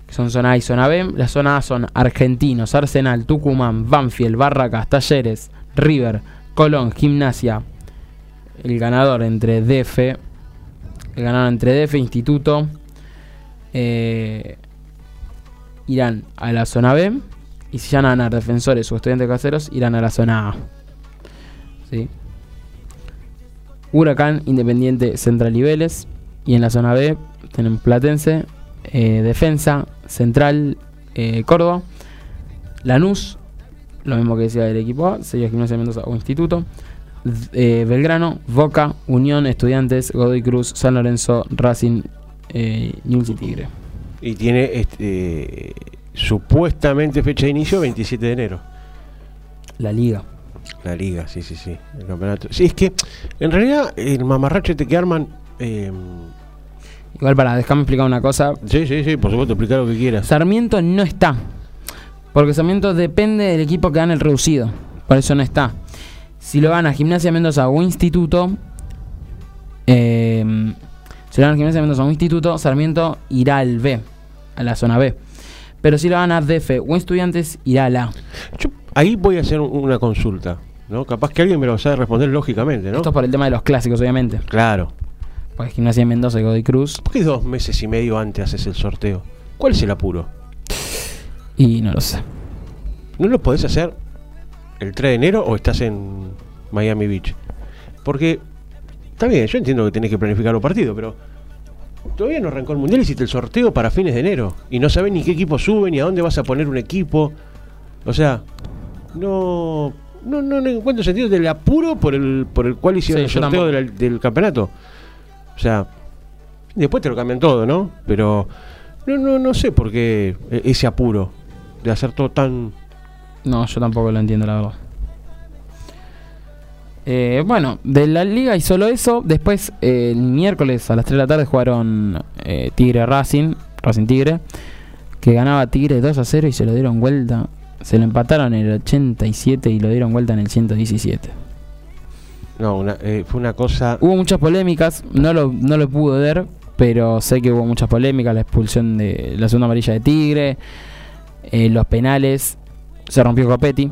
que son zona A y zona B. La zona A son Argentinos, Arsenal, Tucumán, Banfield, Barracas, Talleres, River, Colón, Gimnasia. El ganador entre DF, el ganador entre DF, Instituto, eh, irán a la zona B. Y si ya van a ganar defensores o estudiantes caseros, irán a la zona A. Huracán, Independiente, Central y. Y en la zona B tenemos Platense, eh, Defensa, Central, eh, Córdoba, Lanús, lo mismo que decía del equipo A, sería Gimnasia de Mendoza o Instituto, eh, Belgrano, Boca, Unión, Estudiantes, Godoy Cruz, San Lorenzo, Racing, eh, Newell's y Tigre. Y tiene este, supuestamente fecha de inicio 27 de enero. La liga. La liga, sí, sí, sí. El campeonato. Sí, es que en realidad el mamarracho este que arman. eh, Igual para, déjame explicar una cosa. sí, sí, sí, por supuesto, explicar lo que quieras. Sarmiento no está. Porque Sarmiento depende del equipo que gane el reducido. Por eso no está. Si lo gana Gimnasia Mendoza o Instituto. eh, si lo gana Gimnasia Mendoza o Instituto, Sarmiento irá al B. A la zona B. Pero si lo gana DF o Estudiantes, irá al A. Yo ahí voy a hacer un- una consulta. ¿no? Capaz que alguien me lo sabe responder lógicamente, ¿no? Esto es por el tema de los clásicos, obviamente. Claro. Porque Gimnasia Mendoza y Godoy Cruz. ¿Por qué dos meses y medio antes haces el sorteo? ¿Cuál es el apuro? Y no lo sé. ¿No lo podés hacer el 3 de enero o estás en Miami Beach? Porque, está bien, yo entiendo que tenés que planificar un partido, pero todavía no arrancó el mundial y hiciste el sorteo para fines de enero. Y no sabés ni qué equipo sube, ni a dónde vas a poner un equipo. O sea, no. No, no, no encuentro sentido del apuro por el, por el cual hicieron Sí, el sorteo del campeonato. O sea, después te lo cambian todo, ¿no? Pero no, no, no sé por qué e- ese apuro de hacer todo tan No, yo tampoco lo entiendo, la verdad. Eh, bueno, de la liga y solo eso. Después, el miércoles a las 3 de la tarde jugaron eh, Tigre Racing, Racing Tigre, que ganaba Tigre 2 a 0 y se lo dieron vuelta. Se lo empataron en el 87 y lo dieron vuelta en el 117. No, una- eh, fue una cosa. Hubo muchas polémicas, no lo, no lo pude ver, pero sé que hubo muchas polémicas, la expulsión de la segunda amarilla de Tigre, eh, los penales, se rompió Copetti.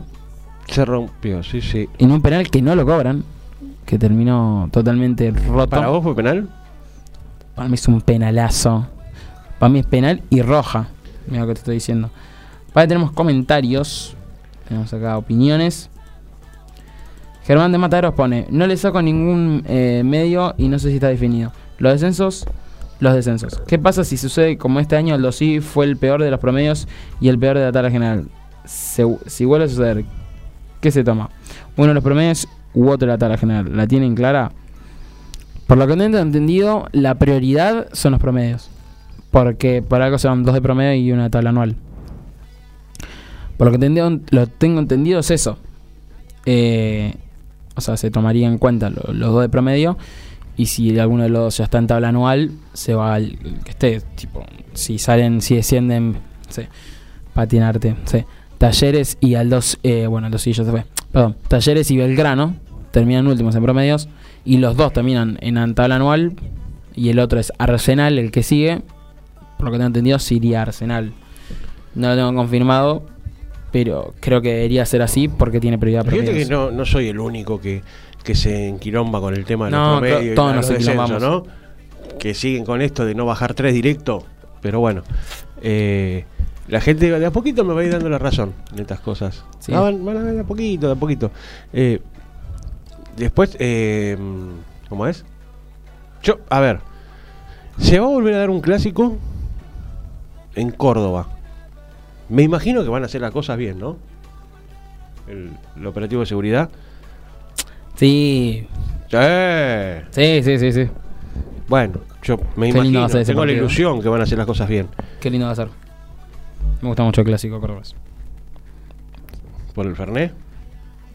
Se rompió, sí, sí. en un penal que no lo cobran, que terminó totalmente roto. ¿Para vos fue penal? Para mí es un penalazo. Para mí es penal y roja. Mira lo que te estoy diciendo. Para tenemos comentarios. Tenemos acá opiniones. Germán de Mataderos pone, no le saco ningún eh, medio y no sé si está definido. Los descensos, los descensos. ¿Qué pasa si sucede como este año el Dosí fue el peor de los promedios y el peor de la tabla general? Se- si vuelve a suceder, ¿qué se toma? Uno de los promedios u otro de la tabla general. ¿La tienen clara? Por lo que tengo entendido, la prioridad son los promedios. Porque por algo son dos de promedio y una tabla anual. Por lo que lo tengo entendido es eso. Eh, o sea, se tomaría en cuenta lo- los dos de promedio. Y si alguno de los dos ya está en tabla anual, se va al que esté. Tipo, si salen, si descienden, patinarte. Talleres y Aldos, eh, bueno, Aldos sí se fue. Perdón, Talleres y Belgrano terminan últimos en promedios. Y los dos terminan en tabla anual. Y el otro es Arsenal, el que sigue. Por lo que tengo entendido, sí iría a Arsenal. No lo tengo confirmado. Pero creo que debería ser así porque tiene prioridad Fíjate que promedios. no, no soy el único que, que se enquilomba con el tema de los No, promedios to- y todos los nos descensos. ¿no? Que siguen con esto de no bajar tres directo, pero bueno. eh, la gente de a poquito me va a ir dando la razón en estas cosas. Sí. Ah, van, van a ver de a poquito, de a poquito. Eh, después, eh, ¿cómo es? Yo, a ver, se va a volver a dar un clásico en Córdoba. Me imagino que van a hacer las cosas bien, ¿no? El, el operativo de seguridad. Sí, Sí. sí, sí, sí, sí. Bueno, yo me Qué lindo imagino, a ser ese tengo la partido. ilusión que van a hacer las cosas bien. Qué lindo va a ser. Me gusta mucho el clásico Cordobés. Por el Fernet.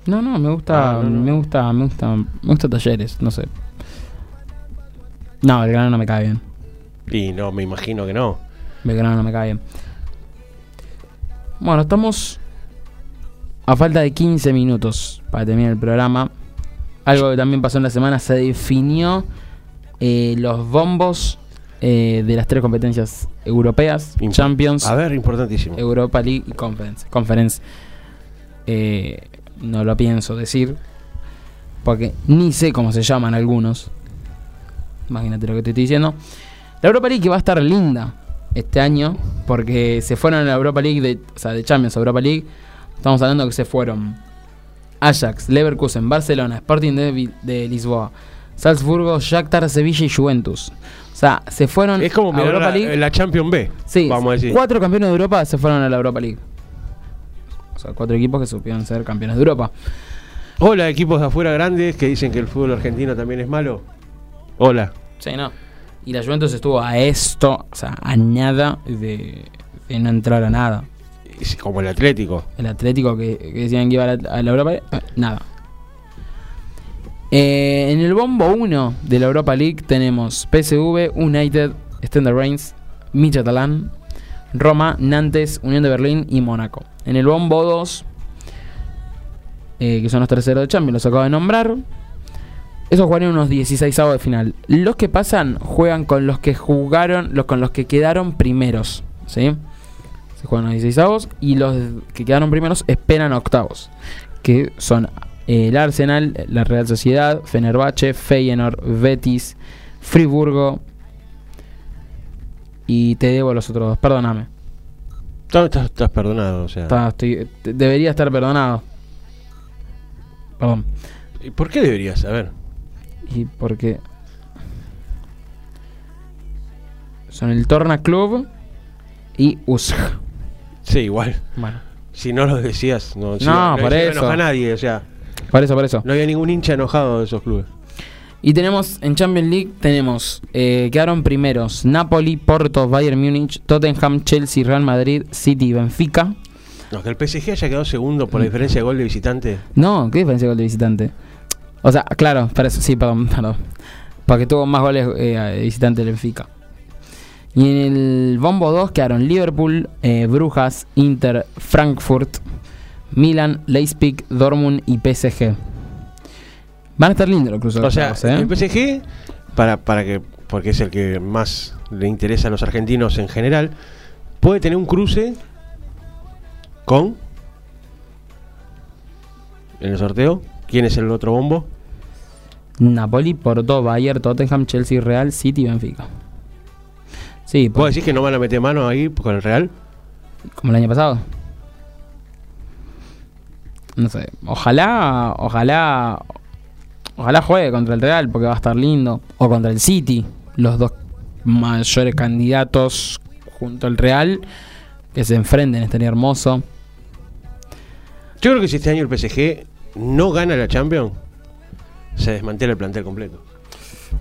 No, no, me gusta, Ah, no, no. me gusta, me gusta, me gusta talleres, no sé. No, Belgrano no me cae bien. Y no, me imagino que no. Belgrano no me cae bien. Bueno, estamos a falta de 15 minutos para terminar el programa. Algo que también pasó en la semana, se definió eh, los bombos eh, de las tres competencias europeas, Imp- Champions, A ver, importantísimo. Europa League y Conference. Conference eh, no lo pienso decir porque ni sé cómo se llaman algunos. Imagínate lo que te estoy diciendo. La Europa League que va a estar linda este año porque se fueron a la Europa League, de, o sea, de Champions a Europa League. Estamos hablando que se fueron Ajax, Leverkusen, Barcelona, Sporting de, Lisboa, Salzburgo, Shakhtar, Sevilla y Juventus. O sea, se fueron Es como a Europa la, League. la Champion B. Sí, vamos a decir. cuatro campeones de Europa se fueron a la Europa League. O sea, cuatro equipos que supieron ser campeones de Europa. Hola, equipos de afuera grandes que dicen que el fútbol argentino también es malo. Hola. Sí, no. Y la Juventus estuvo a esto, o sea, a nada de, de no entrar a nada. Es como el Atlético. El Atlético que, que decían que iba a la, a la Europa League, eh, nada. Eh, en el bombo 1 de la Europa League tenemos PSV, United, Standard Reims, Midtjylland, Roma, Nantes, Unión de Berlín y Mónaco. En el bombo 2, eh, que son los terceros de Champions, los acabo de nombrar. Esos jugaron unos 16 de final. Los que pasan juegan con los que jugaron, los con los que quedaron primeros. ¿Sí? Se juegan los 16 y los que quedaron primeros esperan a octavos. Que son eh, el Arsenal, la Real Sociedad, Fenerbahce, Feyenoord, Betis, Friburgo. Y te debo los otros dos, perdóname. Estás, estás- perdonado, o sea. Está- estoy- te- debería estar perdonado. Perdón. ¿Y ¿Por qué deberías saber? Y porque son el Torna Club y USG. Sí, igual. Bueno, Si no lo decías, no, si No, por se eso. enoja a nadie, o sea, por eso, por eso. no había ningún hincha enojado de esos clubes. Y tenemos en Champions League tenemos eh, quedaron primeros Napoli, Porto, Bayern Múnich, Tottenham, Chelsea, Real Madrid, City y Benfica. No, que el PSG haya quedado segundo por la diferencia de gol de visitante. No, ¿qué diferencia de gol de visitante? O sea, claro, para eso, sí, perdón, perdón. Porque tuvo más goles eh, de visitante el Benfica. Y en el bombo 2 quedaron Liverpool, eh, Brujas, Inter, Frankfurt, Milan, Leipzig, Dortmund y PSG. Van a estar lindos los cruces. O sea, ¿eh? el PSG, para, para que, porque es el que más le interesa a los argentinos en general, puede tener un cruce con en el sorteo. ¿Quién es el otro bombo? Napoli, Porto, Bayern, Tottenham, Chelsea, Real, City y Benfica. Sí, ¿Puedo decir que no van a meter mano ahí con el Real? como el año pasado. No sé, ojalá, ojalá, ojalá juegue contra el Real porque va a estar lindo. O contra el City, los dos mayores candidatos junto al Real que se enfrenten, estaría hermoso. Yo creo que si este año el PSG no gana la Champions, se desmantela el plantel completo.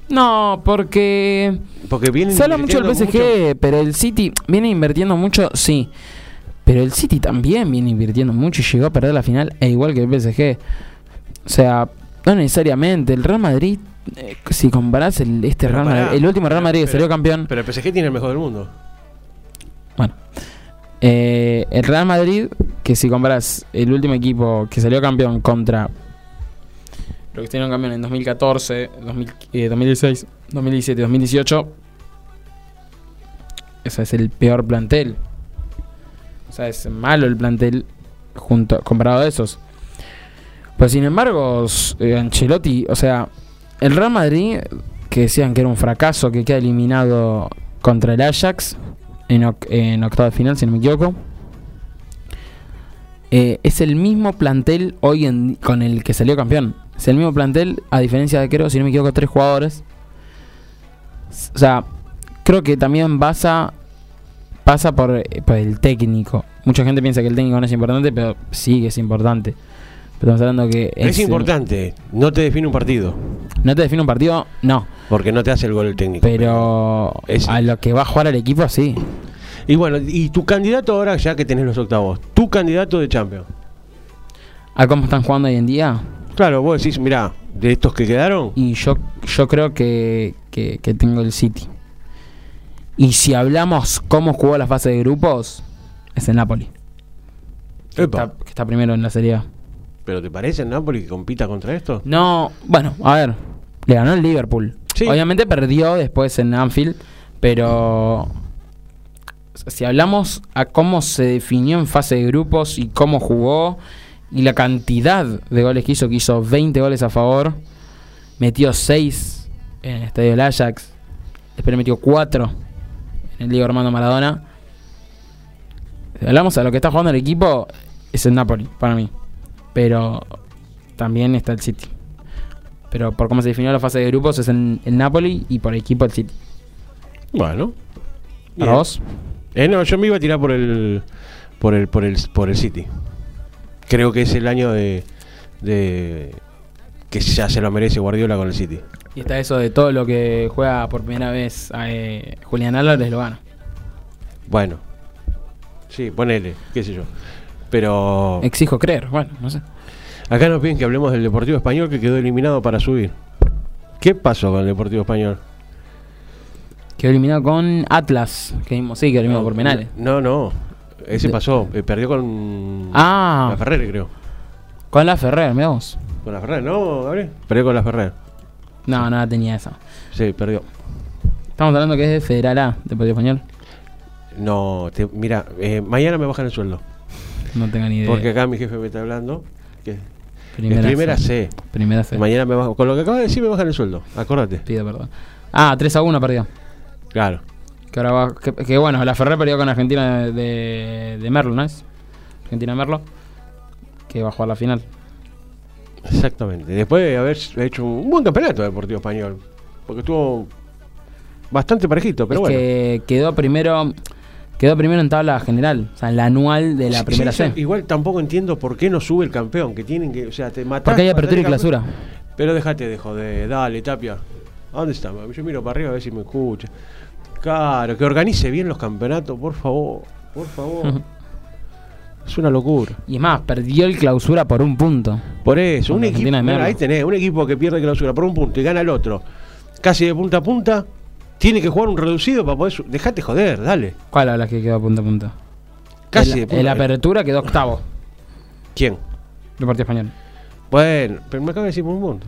No, porque Porque vienen se habla mucho del PSG, pero el City viene invirtiendo mucho, sí. Pero el City también viene invirtiendo mucho y llegó a perder la final, e igual que el PSG. O sea, no necesariamente. El Real Madrid, eh, si comparás el, este Pero Real Madrid, el último Real Madrid que salió campeón, Pero el PSG tiene el mejor del mundo. Eh, el Real Madrid, que si comparas el último equipo que salió campeón contra lo que salieron campeón en 2014, 2000, eh, 2016, 2017, 2018, ese es el peor plantel. O sea, es malo el plantel junto comparado a esos. Pues sin embargo, eh, Ancelotti, o sea, el Real Madrid, que decían que era un fracaso, que queda eliminado contra el Ajax, en, oc- en octava de final, si no me equivoco. Eh, es el mismo plantel hoy con el que salió campeón. Es el mismo plantel, a diferencia de creo, si no me equivoco, tres jugadores. O sea, creo que también pasa, pasa eh, por el técnico. Mucha gente piensa que el técnico no es importante, pero sí que es importante. Pero estamos hablando que Es, eh, importante, no te define un partido. No te define un partido, no. Porque no te hace el gol el técnico. Pero Es- a lo que va a jugar el equipo, sí. Y bueno, y tu candidato ahora, ya que tenés los octavos, tu candidato de Champions. A cómo están jugando hoy en día. Claro, vos decís, mirá, de estos que quedaron, Y yo, yo creo que, que, que tengo el City. Y si hablamos cómo jugó la fase de grupos, es el Napoli. Que está, que está primero en la Serie A. ¿pero te parece el Napoli que compita contra esto? No, bueno, a ver. Le ganó el Liverpool. Sí. Obviamente perdió después en Anfield, pero si hablamos a cómo se definió en fase de grupos y cómo jugó y la cantidad de goles que hizo, que hizo 20 goles a favor, metió 6 en el estadio del Ajax, después metió 4 en el Diego Armando Maradona. Si hablamos a lo que está jugando el equipo, es el Napoli, para mí. Pero también está el City. Pero por cómo se definió la fase de grupos es el, el Napoli y por equipo el City. Bueno. ¿Para Bien. vos? Eh, no, yo me iba a tirar por el por el por el por el City. Creo que es el año de de que ya se lo merece Guardiola con el City. Y está eso de todo lo que juega por primera vez eh, Julián Álvarez lo gana. Bueno. Sí, ponele, qué sé yo. Pero Exijo creer, bueno, no sé. acá nos piden que hablemos del Deportivo Español que quedó eliminado para subir. ¿Qué pasó con el Deportivo Español? Quedó eliminado con Atlas, que mismo sí, quedó eliminado por penales. No, no. Ese De- pasó, eh, perdió con Ah, la Ferrer, creo. con la Ferrer, mirá vos. Con la Ferrer, ¿no, Gabriel? Perdió con la Ferrer. No, nada tenía esa. Sí, perdió. Estamos hablando que es de Federal A, Deportivo Español. No, te- mira, eh, mañana me bajan el sueldo. No tengo ni idea. Porque acá mi jefe me está hablando. Que primera, primera C. C. Primera C. Mañana me bajo. Con lo que acabas de decir, me bajan el sueldo. Acordate. Pido perdón. Ah, 3 a 1 perdió. Claro. Que ahora va. Que, que bueno, la Ferrer perdió con Argentina de, de, de Merlo, ¿no es? Argentina Merlo. Que va a jugar la final. Exactamente. Después de haber hecho un buen campeonato de Deportivo Español. Porque estuvo bastante parejito, pero es bueno. que quedó primero. Quedó primero en tabla general. O sea, en la anual de la Sí, primera sí, C. Igual tampoco entiendo por qué no sube el campeón. Que tienen que. O sea, te matás. Porque hay apertura y clausura. Pero déjate de joder. Dale, Tapia. ¿A dónde está? Yo miro para arriba a ver si me escucha. Claro, que organice bien los campeonatos, por favor. Por favor. es una locura. Y es más, perdió el clausura por un punto. Por eso, un equipo, mira, ahí tenés, un equipo que pierde clausura por un punto y gana el otro, casi de punta a punta, tiene que jugar un reducido para poder. Dejate joder, dale. ¿Cuál hablas que quedó punto a punto? Casi el, de punta. el apertura quedó octavo. ¿Quién? Deportivo Español. Bueno, pero me acaba de decir por un punto.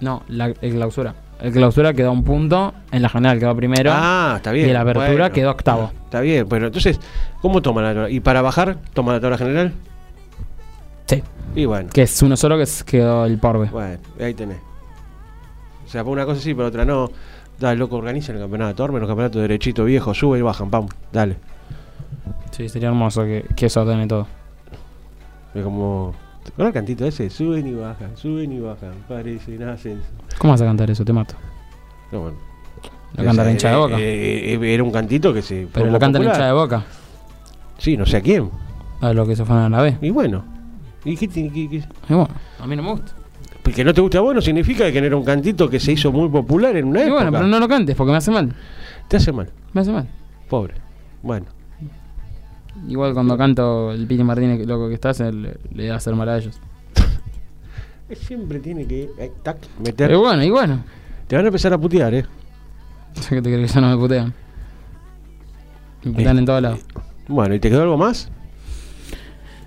No, la, el clausura. El clausura quedó un punto. En la general quedó primero. Ah, está bien. Y la apertura bueno. quedó octavo. Está bien, bueno, entonces, ¿cómo toma la tabla? ¿Y para bajar, toma la tabla general? Sí. Y bueno, Que es uno solo que quedó el porbe. bueno, ahí tenés. O sea, por una cosa sí, por otra no. Dale, loco, organiza el campeonato, armen los campeonatos derechito viejo, sube y bajan, pam, dale. Sí, sería hermoso que, que eso ordene todo. Es como. ¿Te acuerdas el cantito ese? Suben y bajan, suben y bajan, parecen ascenso. ¿Cómo vas a cantar eso? Te mato. No, bueno. Lo canta la hincha de boca. eh, eh, era un cantito que se. Pero lo canta la hincha de boca. Sí, no sé a quién. A lo que se fueron a la B. Y bueno. ¿Y qué tiene que.? Y bueno, a mí no me gusta. Que no te guste a vos no significa que no era un cantito que se hizo muy popular en una Y época. bueno, pero no lo cantes porque me hace mal. Te hace mal, Me hace mal. pobre. Bueno, Igual cuando canto el Piti Martínez, loco que estás, le, le va a hacer mal a ellos. siempre tiene que eh, tac, meter. Pero bueno, y bueno. Te van a empezar a putear, ¿eh? ¿Qué te crees que ya no me putean? Me putean en todos lados. Bueno, ¿y te quedó algo más?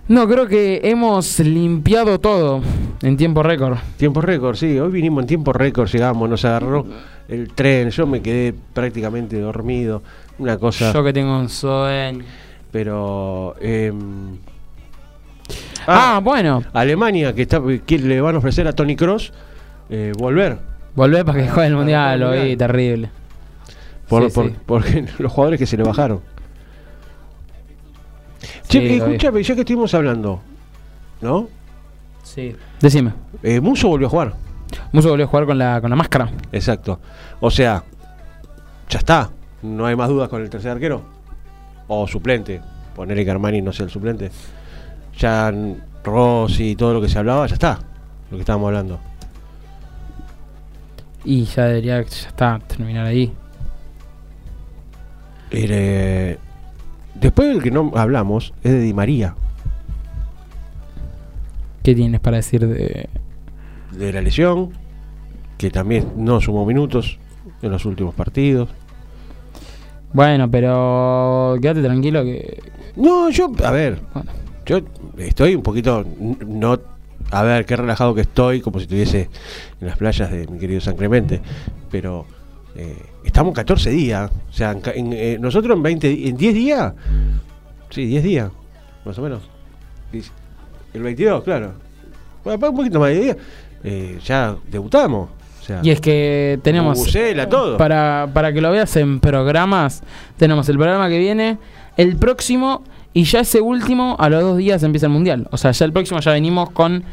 No, creo que hemos limpiado todo en tiempo récord. Tiempo récord, sí. Hoy vinimos en tiempo récord, llegamos, nos agarró el tren. Yo me quedé prácticamente dormido. Una cosa. Yo que tengo un sueño. Pero. em, Ah, bueno. Alemania, que, está, que le van a ofrecer a Tony Cross volver. Volvé para que juegue el mundial, lo vi, Mundial. terrible. Por, Sí, por- sí. Porque los jugadores que se le bajaron. Sí, Che, escúchame, ya que estuvimos hablando, ¿no? Sí. Decime. Eh, Muso volvió a jugar. Muso volvió a jugar con la, con la máscara. Exacto. O sea, ya está. No hay más dudas con el tercer arquero. O suplente. Poner que Armani no sea el suplente. Ya Rossi y todo lo que se hablaba, ya está. Lo que estábamos hablando. Y ya debería, ya está, terminar ahí. Eh, después del que no hablamos es de Di María. ¿Qué tienes para decir de...? De la lesión. Que también no sumó minutos en los últimos partidos. Bueno, pero quédate tranquilo que... No, yo, a ver, Bueno, Yo estoy un poquito, no, a ver, qué relajado que estoy, como si estuviese en las playas de mi querido San Clemente, pero eh, estamos 14 días, o sea, en en, eh, nosotros en 20, di- en 10 días, sí, 10 días, más o menos, el 22, claro, bueno, un poquito más de 10 días, eh, ya debutamos, o sea, y es que tenemos... Bucela, todo. Para, para que lo veas en programas, tenemos el programa que viene, el próximo y ya ese último, a los dos días empieza el Mundial. O sea, ya el próximo ya venimos con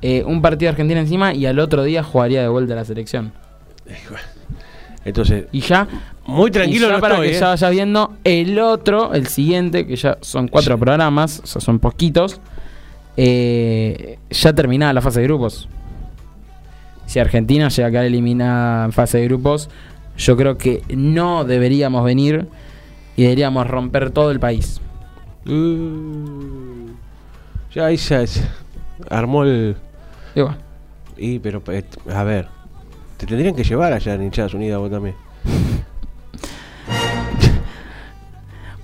eh, un partido de Argentina encima y al otro día jugaría de vuelta la selección. entonces, Y ya, muy y tranquilo ya no para estoy, que eh. ya vaya viendo el otro, el siguiente, que ya son cuatro Sí. programas, o sea, son poquitos, eh, ya terminada la fase de grupos. Si Argentina llega a quedar eliminada en fase de grupos, yo creo que no deberíamos venir y deberíamos romper todo el país. Uh, ya ahí se se armó el... Bueno, Y, pero, eh, a ver, te tendrían que llevar allá en Hinchadas Unidas vos también.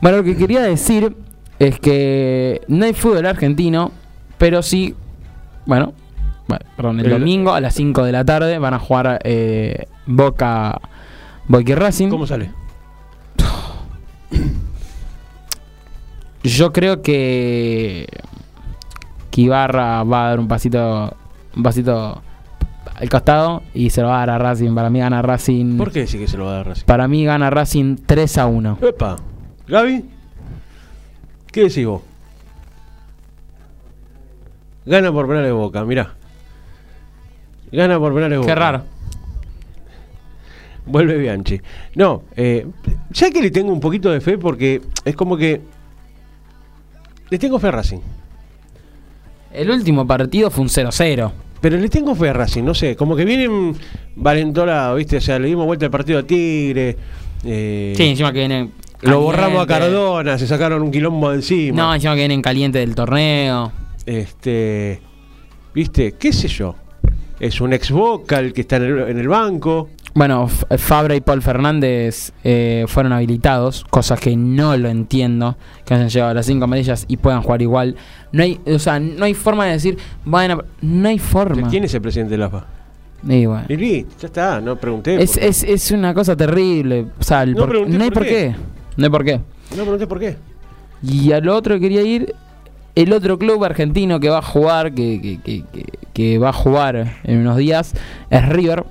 Bueno, lo que quería decir es que no hay fútbol argentino, pero sí, bueno, perdón, el Pero- domingo a las 5 de la tarde van a jugar eh, Boca, Boca y Racing. ¿Cómo sale? Yo creo que, que Ibarra va a dar un pasito, un pasito al costado y se lo va a dar a Racing. Para mí gana Racing. ¿Por qué decís que se lo va a dar Racing? Para mí gana Racing 3 a 1. Epa, Gaby, ¿qué decís vos? Gana por penales boca, mirá. Gana por penales boca. Qué raro. Vuelve Bianchi. No, eh, ya que le tengo un poquito de fe porque es como que. Le tengo fe a Racing. El último partido fue un 0-0. Pero le tengo fe a Racing, no sé, como que vienen valentolados, ¿viste? O sea, le dimos vuelta al partido a Tigre. eh, Sí, encima que vienen. Lo borramos a. Cardona, se sacaron un quilombo de encima. No, encima que vienen caliente del torneo. Este. ¿Viste? ¿Qué sé yo? Es un ex vocal que está en el, en el banco. Bueno, Fabra y Paul Fernández eh, fueron habilitados, cosas que no lo entiendo, que hayan llegado a las cinco amarillas y puedan jugar igual. No hay, o sea, no hay forma de decir, bueno, no hay forma. ¿Quién es el presidente de la AFA? Y bueno. Listo, ya está, no pregunté. Es, es, es una cosa terrible. O sea, el No por- no hay por por qué. qué. No hay por qué. No pregunté por qué. Y a lo otro que quería ir, el otro club argentino que va a jugar, que, que, que, que- que va a jugar en unos días, es River.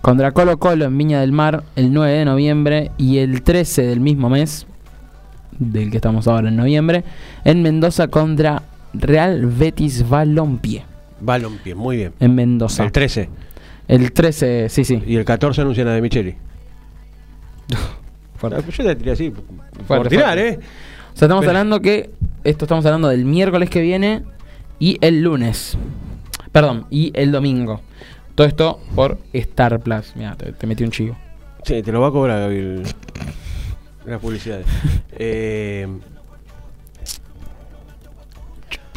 Contra Colo Colo en Viña del Mar el 9 de noviembre y el 13 del mismo mes, del que estamos ahora en noviembre, en Mendoza contra Real Betis Balompié. Balompié, muy bien. En Mendoza. El 13. El 13, sí, sí. Y el 14 anuncian a De Micheli. Fuerte. Yo te tiré así. por Fuerte, tirar, fuerte. ¿eh? O sea, estamos Pero- hablando que. Esto estamos hablando del miércoles que viene y el lunes. Perdón, y el domingo. Todo esto por Star Plus. Mira, te, te metí un chivo. Sí, te lo va a cobrar Gaby el- las publicidades. Eh,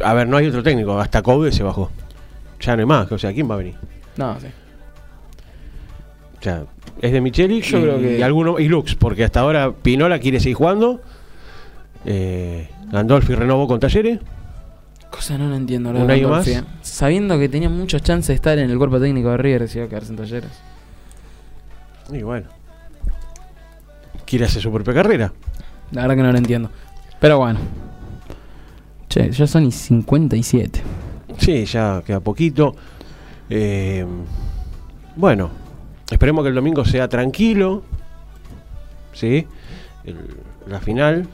a ver, no hay otro técnico. Hasta Coude se bajó. Ya no hay más. O sea, ¿quién va a venir? No, sí. O sea, es de Micheli Yo y, creo que- y alguno y Lux, porque hasta ahora Pinola quiere seguir jugando. Eh, Gandolfi renovó con Talleres. Cosa no lo entiendo. ¿Un año más? Sabiendo que tenía muchas chances de estar en el cuerpo técnico de River, a quedarse en talleres. Y bueno. Quiere hacer su propia carrera. La verdad que no lo entiendo. Pero bueno. Che, ya son y 57. Sí, ya queda poquito. Eh, bueno, esperemos que el domingo sea tranquilo. ¿Sí? El- la final.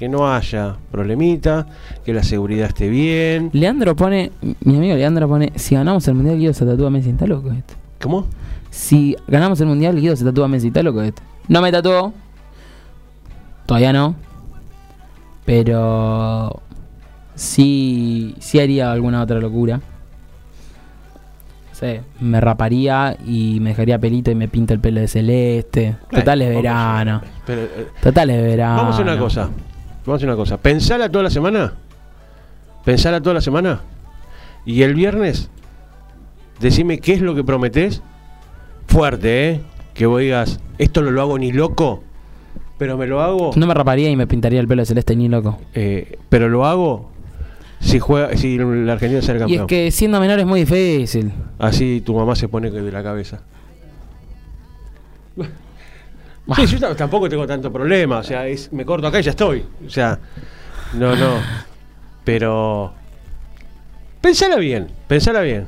Que no haya problemita. Que la seguridad esté bien. Leandro pone, mi amigo Leandro pone, si ganamos el mundial, Guido se tatúa a Messi. Está loco este. ¿Cómo? Si ganamos el mundial, Guido se tatúa a Messi. Está loco este. No me tatuó. Todavía no. Pero sí, sí haría alguna otra locura. No sé, me raparía y me dejaría pelito y me pinto el pelo de celeste. Total es verano. pero, eh, Total es verano. Vamos a hacer una cosa. Vamos a hacer una cosa. Pensala toda la semana. Pensala toda la semana. Y el viernes, decime qué es lo que prometés. Fuerte, ¿eh? Que vos digas, esto no lo hago ni loco, pero me lo hago. No me raparía y me pintaría el pelo de celeste ni loco. eh, pero lo hago si juega, si la Argentina sale Y campeón. es que siendo menor es muy difícil. Así tu mamá se pone de la cabeza. Sí, yo tampoco tengo tanto problema, o sea, es- me corto acá y ya estoy. O sea, no, no. Pero pensala bien, pensala bien.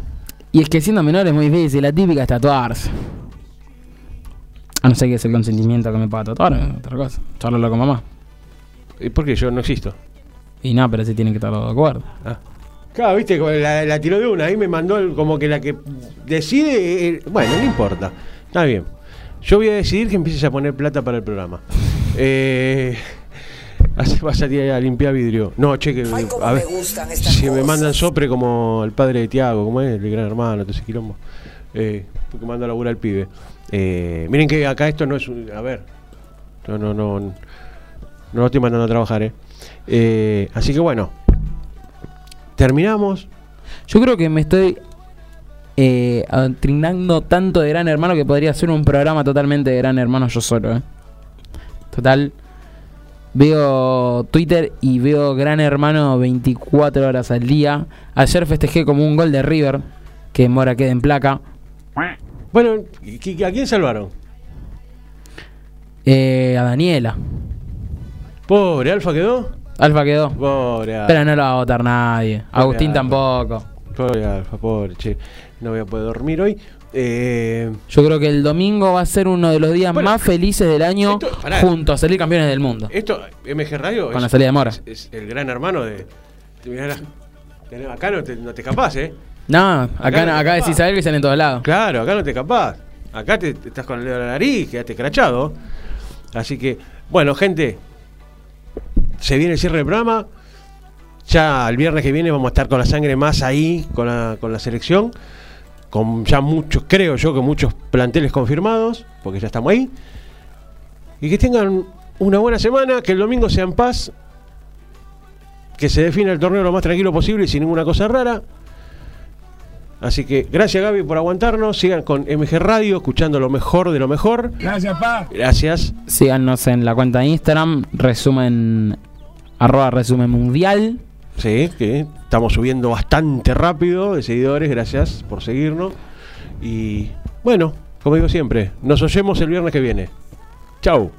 Y es que siendo menor es muy difícil. La típica es tatuarse. A no ser que es el consentimiento que me pueda tatuar, otra cosa. Charlarlo con mamá. ¿Y por qué yo no existo? Y no, pero sí tienen que estar de acuerdo. Ah. Claro, viste, la, la tiró de una, ahí me mandó el- como que la que decide, eh, bueno, no importa, está bien. Yo voy a decidir que empieces a poner plata para el programa. Eh, vas a ir a limpiar vidrio. No, che, que Ay, cómo a ver, me gustan estas si me mandan sopre como el padre de Tiago, como es el gran hermano, todo ese quilombo, eh, porque manda a laburar al pibe. Eh, miren que acá esto no es, un- a ver, no, no, no, no lo estoy mandando a trabajar, eh. Eh, así que bueno, terminamos. Yo creo que me estoy eh, adoctrinando tanto de Gran Hermano que podría ser un programa totalmente de Gran Hermano yo solo. ¿eh? Total. Veo Twitter y veo Gran Hermano 24 horas al día. Ayer festejé como un gol de River. Que Mora quede en placa. Bueno, ¿y qui- ¿a quién salvaron? Eh, a Daniela. Pobre, Alfa quedó. Alfa quedó. Pobre Alfa. Pero no lo va a votar nadie. Agustín Alfa. tampoco. Pobre Alfa, pobre, che. No voy a poder dormir hoy. Eh, Yo creo que el domingo va a ser uno de los días Bueno, más felices del año esto- pará. juntos a salir campeones del mundo. esto, MG Radio. Con la salida de Mora. Es, es el gran hermano de. de- acá no te, no te escapás, ¿eh? No, Acá acá, no acá decís algo y salen en todos lados. Claro, acá no te escapás. Acá te, te estás con el dedo en la nariz, quedaste crachado. Así que, bueno, gente, se viene el cierre del programa. Ya el viernes que viene vamos a estar con la sangre más ahí, con la, con la selección. Con ya muchos, creo yo que muchos planteles confirmados, porque ya estamos ahí. Y que tengan una buena semana, que el domingo sea en paz. Que se defina el torneo lo más tranquilo posible y sin ninguna cosa rara. Así que gracias Gaby por aguantarnos. Sigan con MG Radio, escuchando lo mejor de lo mejor. Gracias, pa. Gracias. Síganos en la cuenta de Instagram, resumen, arroba resumen mundial. Sí, que estamos subiendo bastante rápido de seguidores. Gracias por seguirnos. Y bueno, como digo siempre, nos oyemos el viernes que viene. Chau.